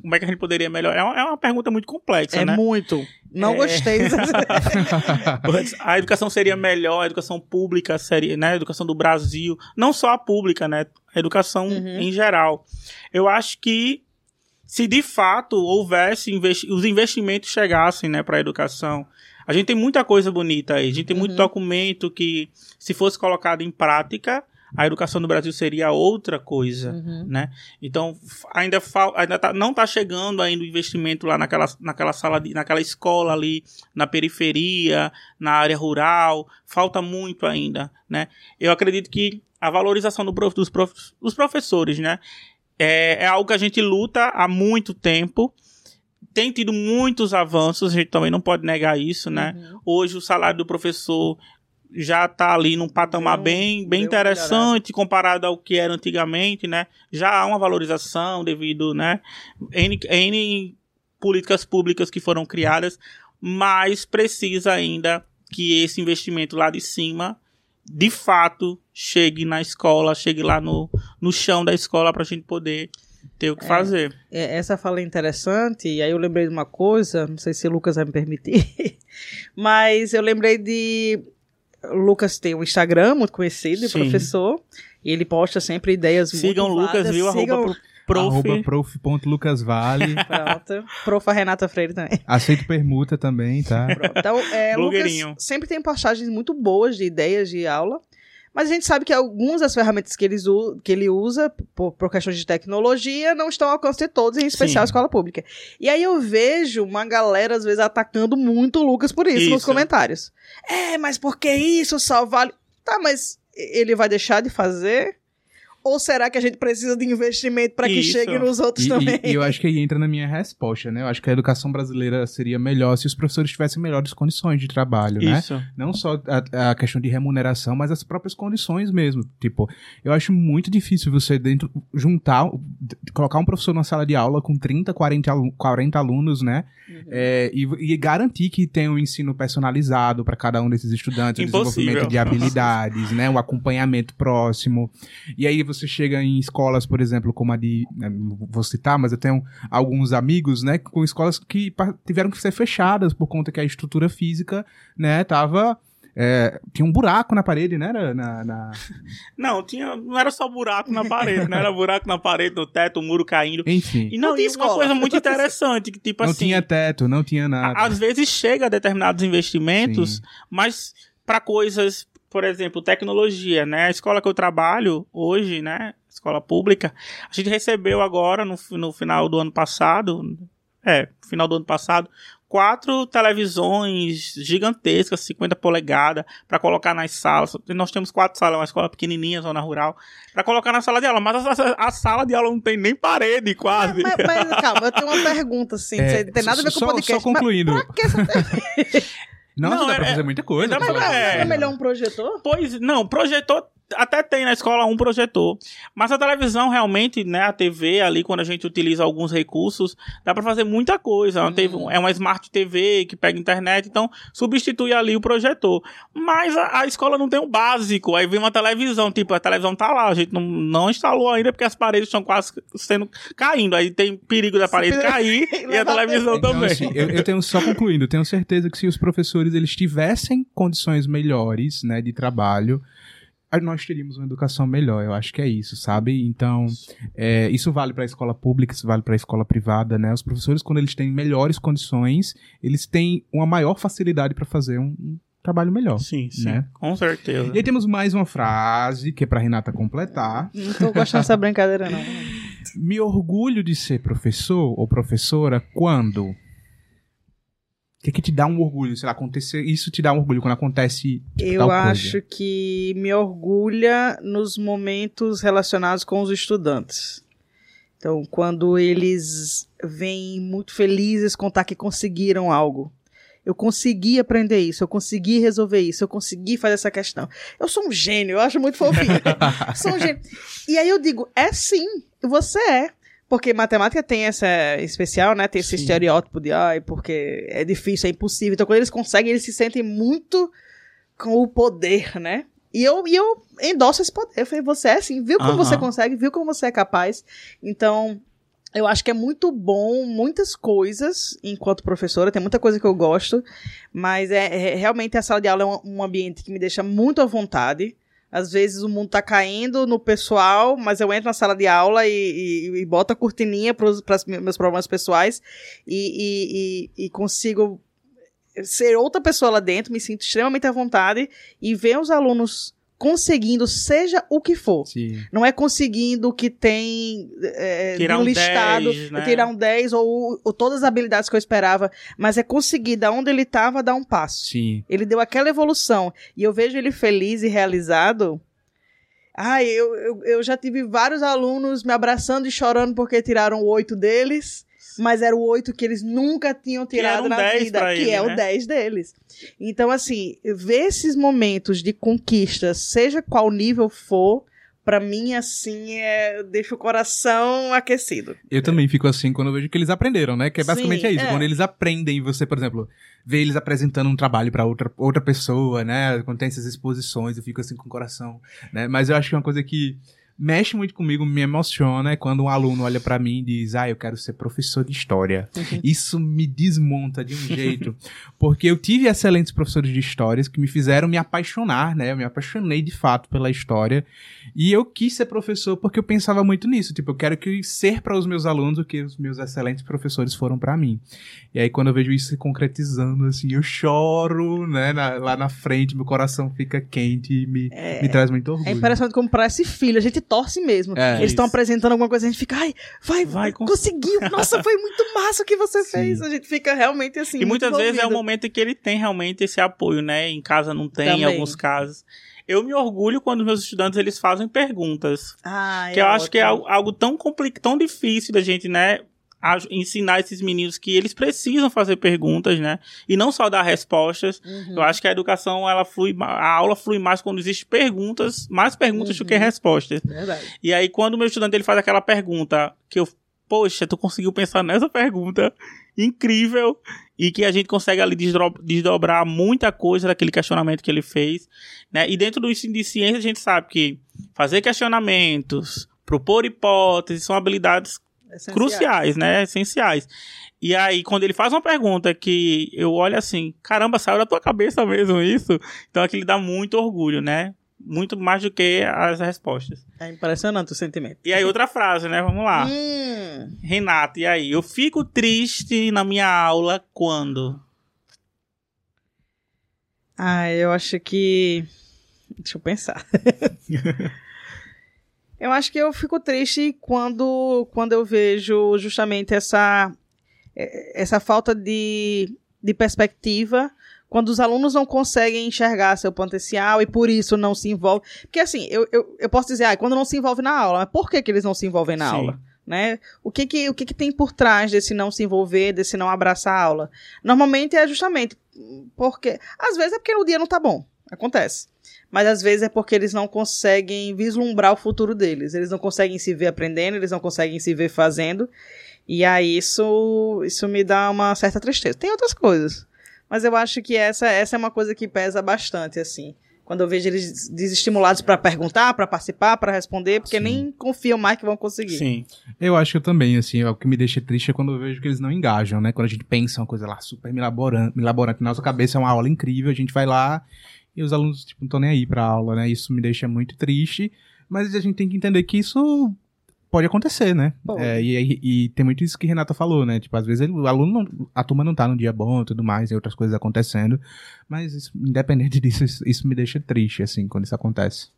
como é que a gente poderia melhorar? É uma, é uma pergunta muito complexa, é né? É muito. Não é... gostei. <laughs> <laughs> a educação seria melhor, a educação pública seria, né? A educação do Brasil, não só a pública, né? A educação uhum. em geral. Eu acho que se de fato houvesse investi os investimentos chegassem, né, para a educação, a gente tem muita coisa bonita aí. A gente tem uhum. muito documento que, se fosse colocado em prática, a educação no Brasil seria outra coisa, uhum. né? Então, ainda, ainda tá, não está chegando ainda o investimento lá naquela, naquela sala, de, naquela escola ali, na periferia, na área rural, falta muito ainda, né? Eu acredito que a valorização do prof, dos, prof, dos professores, né? É, é algo que a gente luta há muito tempo, tem tido muitos avanços, a gente também não pode negar isso, né? Uhum. Hoje o salário do professor já está ali num patamar bem, bem interessante comparado ao que era antigamente, né? Já há uma valorização devido, né? N, N políticas públicas que foram criadas, mas precisa ainda que esse investimento lá de cima de fato chegue na escola, chegue lá no, no chão da escola para a gente poder ter o que é, fazer. É, essa fala é interessante, e aí eu lembrei de uma coisa, não sei se o Lucas vai me permitir, <laughs> mas eu lembrei de. O Lucas tem um Instagram muito conhecido, de professor, e ele posta sempre ideias Sigam muito Lucas, viu? Sigam... Arroba prof. Arroba prof.lucasvale. <laughs> Pronto. Profa Renata Freire também. Aceito permuta também, tá? Pronto. Então, é, Lucas sempre tem postagens muito boas de ideias de aula. Mas a gente sabe que algumas das ferramentas que, eles, que ele usa, por, por questões de tecnologia, não estão ao alcance de todos, em especial Sim. a escola pública. E aí eu vejo uma galera, às vezes, atacando muito o Lucas por isso, isso. nos comentários. É, mas por que isso só vale. Tá, mas ele vai deixar de fazer? Ou será que a gente precisa de investimento para que chegue nos outros e, também? E, e, eu acho que aí entra na minha resposta, né? Eu acho que a educação brasileira seria melhor se os professores tivessem melhores condições de trabalho, né? Isso. Não só a, a, questão de remuneração, mas as próprias condições mesmo. Tipo, eu acho muito difícil você dentro juntar, colocar um professor na sala de aula com 30, 40, 40 alunos, né? Uhum. É, e, e, garantir que tem um ensino personalizado para cada um desses estudantes, o desenvolvimento de habilidades, né? Um acompanhamento próximo. E aí você chega em escolas, por exemplo, como a de. Né, vou citar, mas eu tenho alguns amigos, né, com escolas que tiveram que ser fechadas por conta que a estrutura física, né, tava. É, tinha um buraco na parede, né? Na, na... <laughs> Não, tinha, não era só buraco na parede, né? Era buraco na parede, no teto, o muro caindo. Enfim. E não, não e uma coisa muito interessante, que tipo não assim... Não tinha teto, não tinha nada. Às vezes chega a determinados investimentos, Sim. mas para coisas por exemplo, tecnologia, né? A escola que eu trabalho hoje, né? Escola pública, a gente recebeu agora, no, no final do ano passado, é, final do ano passado, quatro televisões gigantescas, 50 polegadas, para colocar nas salas. Nós temos quatro salas, uma escola pequenininha, zona rural, para colocar na sala de aula. Mas a, a, a, sala de aula não tem nem parede, quase. Mas, mas, calma, eu tenho uma pergunta, assim, é, tem nada a ver com o podcast. Só concluindo. Mas pra que essa... <laughs> Não, não dá é, pra fazer muita coisa. Mas, é, é melhor um projetor? Pois, não, projetor até tem na escola um projetor. Mas a televisão realmente, né, a TV ali, quando a gente utiliza alguns recursos, dá para fazer muita coisa. Hum. É uma Smart TV que pega internet, então substitui ali o projetor. Mas a, a, escola não tem o básico. Aí vem uma televisão, tipo, a televisão tá lá, a gente não, não instalou ainda porque as paredes estão quase sendo caindo. Aí tem perigo da parede cair <laughs> e a televisão então, também. Assim, eu, eu tenho só concluindo, eu tenho certeza que se os professores eles tivessem condições melhores, né, de trabalho, nós teríamos uma educação melhor. Eu acho que é isso, sabe? Então, é, isso vale para a escola pública, isso vale para a escola privada, né? Os professores, quando eles têm melhores condições, eles têm uma maior facilidade para fazer um, um, trabalho melhor. Sim, sim, né? com certeza. E aí temos mais uma frase que é para Renata completar. Não tô gostando dessa brincadeira não. <laughs> Me orgulho de ser professor ou professora quando o que, que te dá um orgulho? Sei lá, acontecer. Isso te dá um orgulho quando acontece. Tipo, Eu acho que me orgulha nos momentos relacionados com os estudantes. Então, quando eles vêm muito felizes contar que conseguiram algo. Eu consegui aprender isso, eu consegui resolver isso, eu consegui fazer essa questão. Eu sou um gênio, eu acho muito fofinho. <laughs> sou um gênio. E aí eu digo, é sim, você é. Porque matemática tem essa especial, né? Tem esse Sim. estereótipo de, ai, porque é difícil, é impossível. Então, quando eles conseguem, eles se sentem muito com o poder, né? E eu, e eu endosso esse poder. Eu falei, você é assim, viu como você consegue, viu como você é capaz. Então, eu acho que é muito bom, muitas coisas, enquanto professora, tem muita coisa que eu gosto, mas é, é realmente a sala de aula é um, um ambiente que me deixa muito à vontade. Às vezes o mundo tá caindo no pessoal, mas eu entro na sala de aula e, e, e boto a cortininha para os meus problemas pessoais e, e, e consigo ser outra pessoa lá dentro, me sinto extremamente à vontade e ver os alunos conseguindo seja o que for. Sim. Não é conseguindo o que tem é, tirar um listado, 10, né? tirar um 10 ou, ou, todas as habilidades que eu esperava, mas é conseguir da onde ele estava dar um passo. Sim. Ele deu aquela evolução e eu vejo ele feliz e realizado. Ai, eu, eu, eu já tive vários alunos me abraçando e chorando porque tiraram oito deles mas era o 8 que eles nunca tinham tirado um na vida, que ele, é né? o 10 deles. Então, assim, ver esses momentos de conquista, seja qual nível for, para mim, assim, é, deixa o coração aquecido. Eu também fico assim quando eu vejo que eles aprenderam, né? Que é basicamente Sim, é isso. É. Quando eles aprendem, você, por exemplo, vê eles apresentando um trabalho para outra, outra pessoa, né? Quando tem essas exposições, eu fico assim com o coração, né? Mas eu acho que é uma coisa que mexe muito comigo, me emociona é quando um aluno olha para mim e diz: "Ah, eu quero ser professor de história". Uhum. Isso me desmonta de um jeito, porque eu tive excelentes professores de histórias que me fizeram me apaixonar, né? Eu me apaixonei de fato pela história e eu quis ser professor porque eu pensava muito nisso, tipo, eu quero que ser para os meus alunos o que os meus excelentes professores foram para mim. E aí quando eu vejo isso se concretizando assim, eu choro, né, na, lá na frente, meu coração fica quente e me, é, me traz muito orgulho. É impressionante como para esse filho, a gente torce mesmo. É, Eles estão apresentando alguma coisa, a gente fica, ai, vai, vai, conseguiu. <laughs> Nossa, foi muito massa o que você Sim. fez. A gente fica realmente assim. E muitas vezes é o momento em que ele tem realmente esse apoio, né? Em casa não tem, Também. em alguns casos. Eu me orgulho quando meus estudantes eles fazem perguntas. Ah, que é eu acho que é algo tão complicado, tão difícil da gente, né? Ensinar esses meninos que eles precisam fazer perguntas, né? E não só dar respostas. Uhum. Eu acho que a educação, ela flui, a aula flui mais quando existe perguntas, mais perguntas uhum. do que uhum. respostas. Verdade. E aí, quando o meu estudante ele faz aquela pergunta que eu, poxa, tu conseguiu pensar nessa pergunta incrível e que a gente consegue ali desdobrar muita coisa daquele questionamento que ele fez, né? E dentro do ensino de ciência a gente sabe que fazer questionamentos, propor hipóteses são habilidades Essenciais. cruciais, né? Essenciais. E aí, quando ele faz uma pergunta que eu olho assim, caramba, saiu da tua cabeça mesmo isso? Então aquilo dá muito orgulho, né? Muito mais do que as respostas. É impressionante o sentimento. E aí, outra frase, né? Vamos lá. Hum. Renato, e aí? Eu fico triste na minha aula quando? Ah, eu acho que. Deixa eu pensar. <laughs> Eu acho que eu fico triste quando, quando eu vejo justamente essa, é, essa falta de, de perspectiva quando os alunos não conseguem enxergar seu potencial e por isso não se envolvem. Porque assim, eu, eu, eu posso dizer, ah, quando não se envolve na aula, mas por que, que eles não se envolvem na Sim. aula? Né? O, que, que, o que, que tem por trás desse não se envolver, desse não abraçar a aula? Normalmente é justamente porque. Às vezes é porque o dia não tá bom. Acontece mas às vezes é porque eles não conseguem vislumbrar o futuro deles. Eles não conseguem se ver aprendendo, eles não conseguem se ver fazendo. E aí isso, isso me dá uma certa tristeza. Tem outras coisas, mas eu acho que essa, essa é uma coisa que pesa bastante, assim. Quando eu vejo eles desestimulados para perguntar, para participar, para responder, porque Sim. nem confiam mais que vão conseguir. Sim. Eu acho que eu também, assim, o que me deixa triste é quando eu vejo que eles não engajam, né? Quando a gente pensa uma coisa lá super milaborante, milaborante na nossa cabeça, é uma aula incrível, a gente vai lá e os alunos tipo, não estão nem aí para aula, né? Isso me deixa muito triste, mas a gente tem que entender que isso pode acontecer, né? É, e, e, tem muito isso que Renata falou, né? Tipo, às vezes ele, o aluno, não, a turma não tá no dia bom e tudo mais, e outras coisas acontecendo, mas isso, independente <laughs> disso, isso, isso, me deixa triste, assim, quando isso acontece.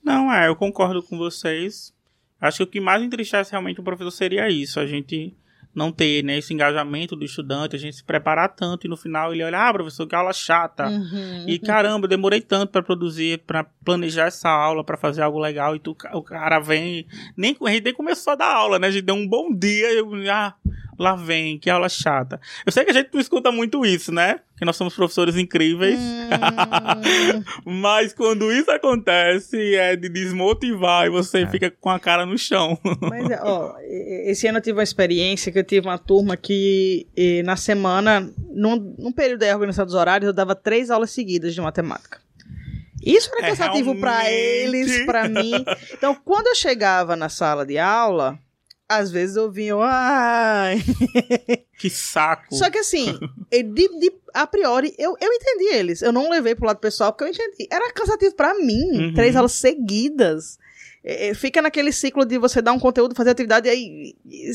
Não, é, eu concordo com vocês. Acho que o que mais entristece realmente o professor seria isso, a gente não ter né, esse engajamento do estudante, a gente se preparar tanto e no final ele olha, ah, professor, que aula chata. Uhum, e caramba, eu demorei tanto para produzir, para planejar essa aula, para fazer algo legal e tu, o cara vem, nem a gente nem começou a dar aula, né? A gente deu um bom dia e eu, ah, lá vem, que aula chata. Eu sei que a gente não escuta muito isso, né? Que nós somos professores incríveis. Hum. <laughs> Mas quando isso acontece, é de desmotivar e você é. fica com a cara no chão. <laughs> Mas, ó, esse ano eu tive uma experiência que eu tive uma turma que na semana, num, num período da organização dos horários, eu dava três aulas seguidas de matemática. Isso era é, cansativo é, para eles, para mim. <laughs> Então, quando eu chegava na sala de aula, às vezes ouviam, ai. <laughs> Que saco. Só que assim, de, de, a priori, eu, eu entendi eles. Eu não levei pro lado pessoal porque eu entendi. Era cansativo para mim, uhum. três aulas seguidas. É, fica naquele ciclo de você dar um conteúdo, fazer atividade, e aí,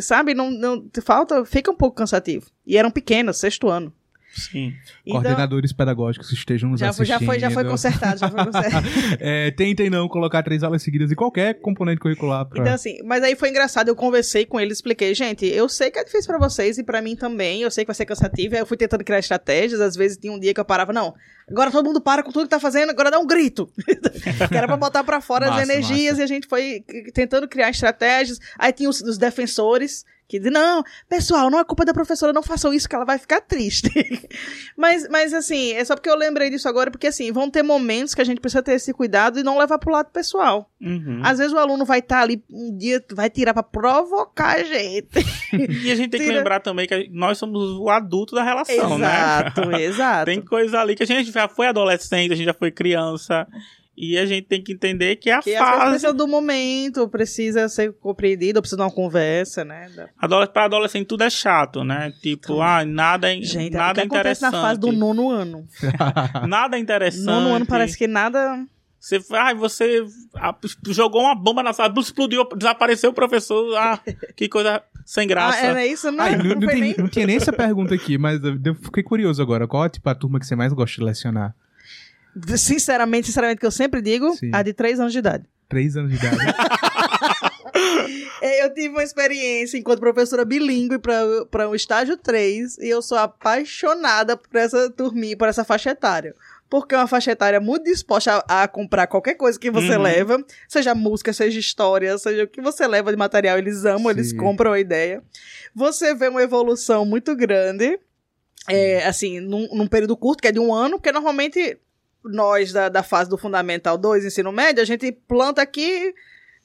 sabe, não, não falta, fica um pouco cansativo. E eram pequenos, sexto ano. Sim. Então, Coordenadores pedagógicos estejam nos já, assistindo. Já foi, já foi consertado, já foi consertado. <laughs> é, tentem não colocar três aulas seguidas em qualquer componente curricular. Pra... Então, assim, mas aí foi engraçado, eu conversei com ele, expliquei, gente, eu sei que é difícil para vocês e para mim também, eu sei que vai ser cansativo, aí eu fui tentando criar estratégias, às vezes tinha um dia que eu parava, não, agora todo mundo para com tudo que tá fazendo, agora dá um grito. <laughs> que era pra botar pra fora massa, as energias massa. e a gente foi tentando criar estratégias, aí tinha os, os defensores, que diz, não, pessoal, não é culpa da professora, não façam isso que ela vai ficar triste. <laughs> mas, mas, assim, é só porque eu lembrei disso agora, porque, assim, vão ter momentos que a gente precisa ter esse cuidado e não levar pro lado pessoal. Uhum. Às vezes o aluno vai estar tá ali, um dia vai tirar pra provocar a gente. <laughs> e a gente tem Tira... que lembrar também que nós somos o adulto da relação, exato, né? Exato, <laughs> exato. tem coisa ali que a gente já foi adolescente, a gente já foi criança. E a gente tem que entender que é a que fase. precisa do momento, precisa ser compreendido, precisa de uma conversa, né? Da... Para adolescente tudo é chato, né? Tipo, então, ah, nada, gente, nada é interessante. na fase do nono ano. <laughs> nada interessante. Nono ano parece que nada. Você, ah, você jogou uma bomba na sala, explodiu, desapareceu o professor. Ah, que coisa sem graça. Ah, era isso, não, Ai, não, não, não, tem, nem... não tinha nem essa pergunta aqui, mas eu fiquei curioso agora. Qual é tipo, a turma que você mais gosta de lecionar? Sinceramente, sinceramente, que eu sempre digo, Sim. a de 3 anos de idade. 3 anos de idade. <laughs> Eu tive uma experiência enquanto professora bilíngue para o um estágio 3 e eu sou apaixonada por essa turminha, por essa faixa etária. Porque é uma faixa etária muito disposta a, a comprar qualquer coisa que você uhum. leva, seja música, seja história, seja o que você leva de material, eles amam, Sim. eles compram a ideia. Você vê uma evolução muito grande, é, assim, num, num período curto, que é de um ano, porque normalmente nós da, da fase do Fundamental 2, ensino médio, a gente planta aqui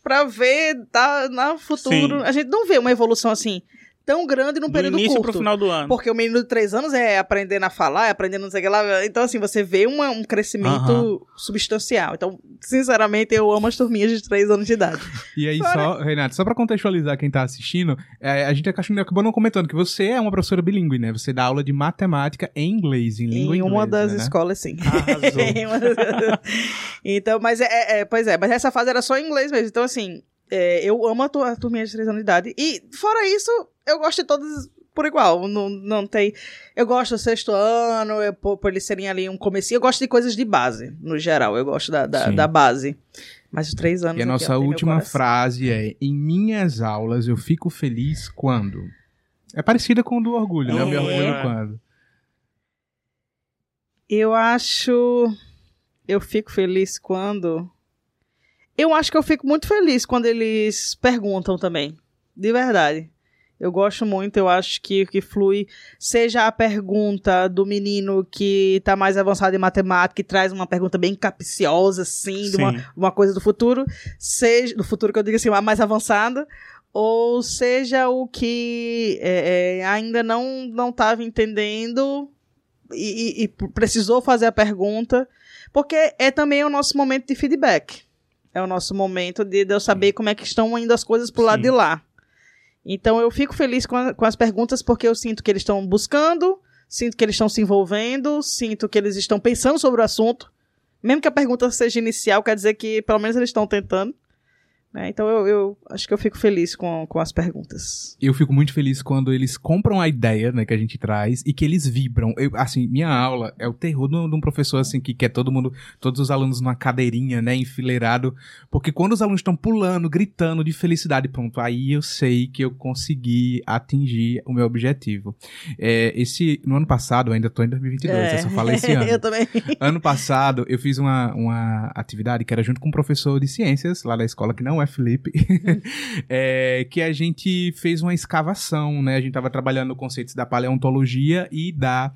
para ver tá, no futuro. Sim. A gente não vê uma evolução assim tão grande num do período início curto. pro final do ano. Porque o menino de três anos é aprendendo a falar, é aprendendo não sei o que lá. Então, assim, você vê uma, um crescimento uh -huh. substancial. Então, sinceramente, eu amo as turminhas de três anos de idade. <laughs> E aí, Fora... só, Renato, só pra contextualizar quem tá assistindo, é, a gente acabou não comentando que você é uma professora bilíngue, né? Você dá aula de matemática em inglês, em língua inglesa. Em uma das né? escolas, sim. <laughs> <laughs> então, mas é, é, é, pois é, mas essa fase era só em inglês mesmo. Então, assim, é, eu amo a, tu, a turminha de 3 anos de idade. E, fora isso, eu gosto de todas por igual. Não, não tem. Eu gosto do sexto ano, eu, por, por eles serem ali um comecinho. Eu gosto de coisas de base, no geral. Eu gosto da, da, da base. Mas os três anos. E a nossa última frase é: Em minhas aulas eu fico feliz quando. É parecida com o do orgulho, é. né? Eu me orgulho quando. Eu acho. Eu fico feliz quando. Eu acho que eu fico muito feliz quando eles perguntam também. De verdade. Eu gosto muito, eu acho que que flui, seja a pergunta do menino que está mais avançado em matemática e traz uma pergunta bem capciosa, assim, de uma, uma coisa do futuro, seja, do futuro que eu digo assim, a mais avançada, ou seja o que é, é, ainda não não estava entendendo e, e, e, precisou fazer a pergunta, porque é também o nosso momento de feedback. É o nosso momento de, de eu saber como é que estão indo as coisas pro Sim. lado de lá. Então eu fico feliz com, a, com as perguntas porque eu sinto que eles estão buscando, sinto que eles estão se envolvendo, sinto que eles estão pensando sobre o assunto. Mesmo que a pergunta seja inicial, quer dizer que pelo menos eles estão tentando. Né? Então eu, eu, acho que eu fico feliz com, com as perguntas. Eu fico muito feliz quando eles compram a ideia né, que a gente traz e que eles vibram. Eu, assim, minha aula é o terror de um professor assim que quer todo mundo, todos os alunos numa cadeirinha, né, enfileirado, porque quando os alunos estão pulando, gritando de felicidade, pronto, aí eu sei que eu consegui atingir o meu objetivo. É, esse no ano passado, eu ainda estou em 2022, é. eu só falei esse <laughs> ano. eu também. Ano passado eu fiz uma, uma atividade que era junto com um professor de ciências lá da escola que não é é Felipe, <laughs> é, que a gente fez uma escavação, né? A gente estava trabalhando conceitos da paleontologia e da,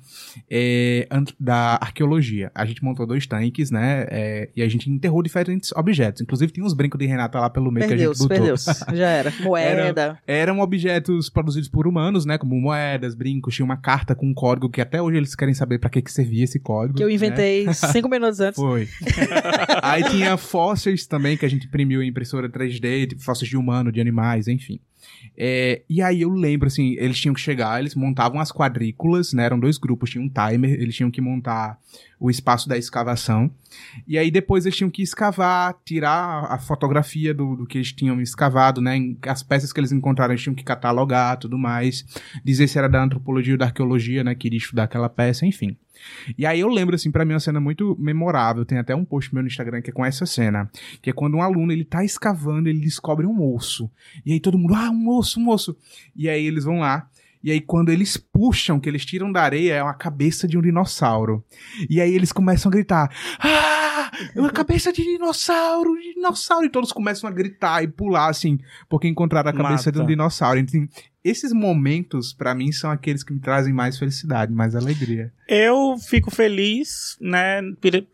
é, da arqueologia. A gente montou dois tanques, né? É, e a gente enterrou diferentes objetos. Inclusive, tinha uns brincos de Renata lá pelo meio que a gente botou. Perdeu, <laughs> já era. Moeda. Era, eram objetos produzidos por humanos, né? Como moedas, brincos. Tinha uma carta com um código que até hoje eles querem saber para que, que servia esse código. Que eu inventei né? <laughs> cinco minutos antes. Foi. Aí tinha fósseis também que a gente imprimiu em impressora 3D, tipo, fósseis de humano, de animais, enfim. É, e aí eu lembro, assim, eles tinham que chegar, eles montavam as quadrículas, né? Eram dois grupos, tinha um timer, eles tinham que montar o espaço da escavação. E aí depois eles tinham que escavar, tirar a fotografia do, do que eles tinham escavado, né? As peças que eles encontraram, eles tinham que catalogar, tudo mais. Dizer se era da antropologia ou da arqueologia, né? Que iria estudar aquela peça, enfim. E aí eu lembro, assim, para mim é uma cena muito memorável. Tem até um post meu no Instagram que é com essa cena. Que é quando um aluno, ele tá escavando, ele descobre um osso. E aí todo mundo, ah, um um osso. E aí eles vão lá. E aí, quando eles puxam, que eles tiram da areia, é uma cabeça de um dinossauro. E aí eles começam a gritar: Ah! É uma cabeça de dinossauro, dinossauro! E todos começam a gritar e pular, assim, porque encontraram a cabeça Mata. de um dinossauro. Esses momentos, para mim, são aqueles que me trazem mais felicidade, mais alegria. Eu fico feliz, né,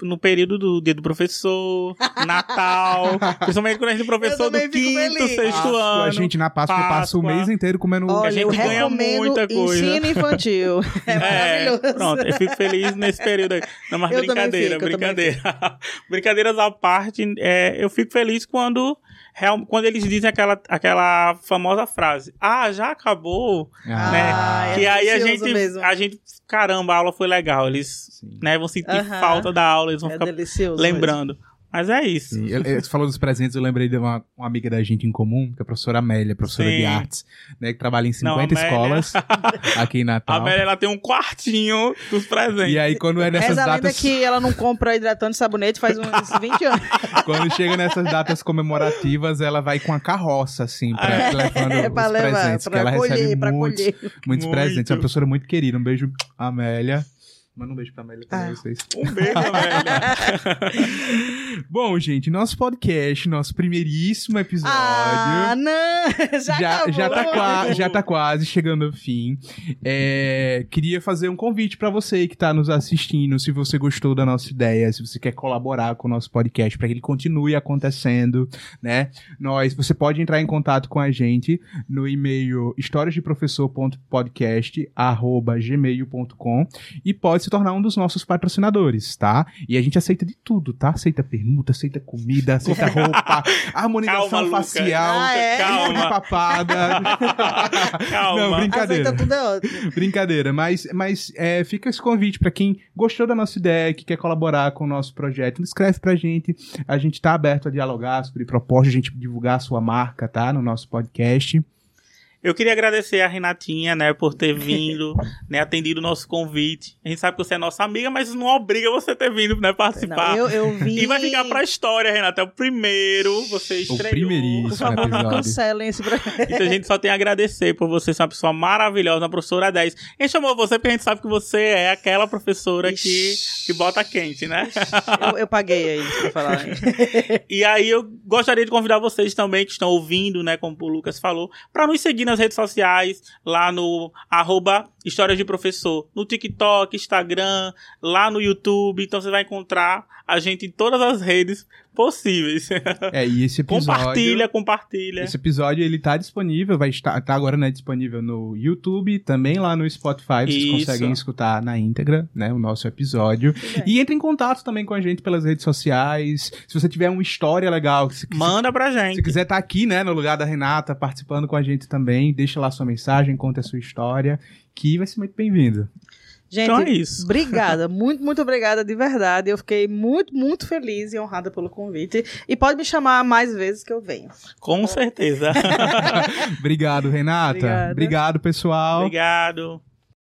no período do dia do professor, <laughs> Natal, principalmente quando a gente é professor do quinto, feliz. sexto Páscoa, ano. A gente na Páscoa, Páscoa. passa o mês inteiro comendo... Olha, a gente eu ganha muita coisa. ensino infantil. <laughs> É, é maravilhoso. Pronto, eu fico feliz nesse período aí. Não, mas eu brincadeira, fico, brincadeira. <laughs> Brincadeiras à parte, é, eu fico feliz quando real, quando eles dizem aquela, aquela famosa frase, ah, já acabou, ah, né? É que aí a gente, mesmo. a gente, caramba, a aula foi legal. Eles né, vão sentir uh -huh. falta da aula, eles vão é ficar lembrando. Mesmo. Mas é isso. Sim, você falou dos presentes, eu lembrei de uma, uma, amiga da gente em comum, que é a professora Amélia, professora Sim. de artes, né, que trabalha em 50 Não, escolas <laughs> aqui em Natal. A Amélia, ela tem um quartinho dos presentes. E aí, quando é nessas Essa datas... que ela não compra hidratante e sabonete faz uns <laughs> 20 anos. quando chega nessas datas comemorativas, ela vai com a carroça, assim, pra, é. levando é, os levar, presentes, que ela colher, recebe muitos, muitos presentes. É uma professora muito querida. Um beijo, Amélia. Manda um beijo pra Amélia também, ah. vocês. Um beijo, Amélia. <laughs> Bom, gente, nosso podcast, nosso primeiríssimo episódio. Ah, não! <laughs> Já, já, já, tá, quase, já tá quase chegando ao fim. É, queria fazer um convite para você que tá nos assistindo, se você gostou da nossa ideia, se você quer colaborar com o nosso podcast para que ele continue acontecendo, né? Nós, você pode entrar em contato com a gente no e-mail historiasdeprofessor.podcast@gmail.com e pode se tornar um dos nossos patrocinadores, tá? E a gente aceita de tudo, tá? Aceita permuta, aceita comida, aceita <laughs> roupa, harmonização calma, facial, ah, é? calma. papada. calma. <laughs> Não, brincadeira. Aceita tudo é ótimo. Brincadeira, mas, mas é, fica esse convite para quem gostou da nossa ideia, que quer colaborar com o nosso projeto, escreve pra gente. A gente tá aberto a dialogar sobre propostas, a gente divulgar a sua marca, tá? No nosso podcast. Eu queria agradecer a Renatinha, né, por ter <laughs> vindo, né, atendido o nosso convite. A gente sabe que você é nossa amiga, mas não obriga você ter vindo, né, participar. Não, eu, eu vi... E vai ficar pra história, Renata. É o primeiro, você estreou. O primeiríssimo Por favor, não cancelem esse. Então a gente só tem a agradecer por você ser uma pessoa maravilhosa, uma professora 10. A gente chamou você porque a gente sabe que você é aquela professora que, que bota quente, né? Eu, eu paguei aí pra falar. <laughs> e aí eu gostaria de convidar vocês também que estão ouvindo, né, como o Lucas falou, para nos seguir nas redes sociais, lá no arroba Histórias de Professor, no TikTok, Instagram, lá no YouTube. Então você vai encontrar a gente em todas as redes possíveis. É, e esse episódio... Compartilha, compartilha. Esse episódio, ele tá disponível, vai estar, tá agora, né, disponível no YouTube, também lá no Spotify, vocês Isso. conseguem escutar na íntegra, né, o nosso episódio. E entre em contato também com a gente pelas redes sociais, se você tiver uma história legal... Se, Manda pra gente. Se quiser estar tá aqui, né, no lugar da Renata, participando com a gente também, deixa lá sua mensagem, conta a sua história, que vai ser muito bem-vindo. Gente, então é isso. obrigada, <laughs> muito, muito obrigada de verdade. Eu fiquei muito, muito feliz e honrada pelo convite. E pode me chamar mais vezes que eu venho. Com certeza. <laughs> Obrigado, Renata. Obrigada. Obrigado, pessoal. Obrigado.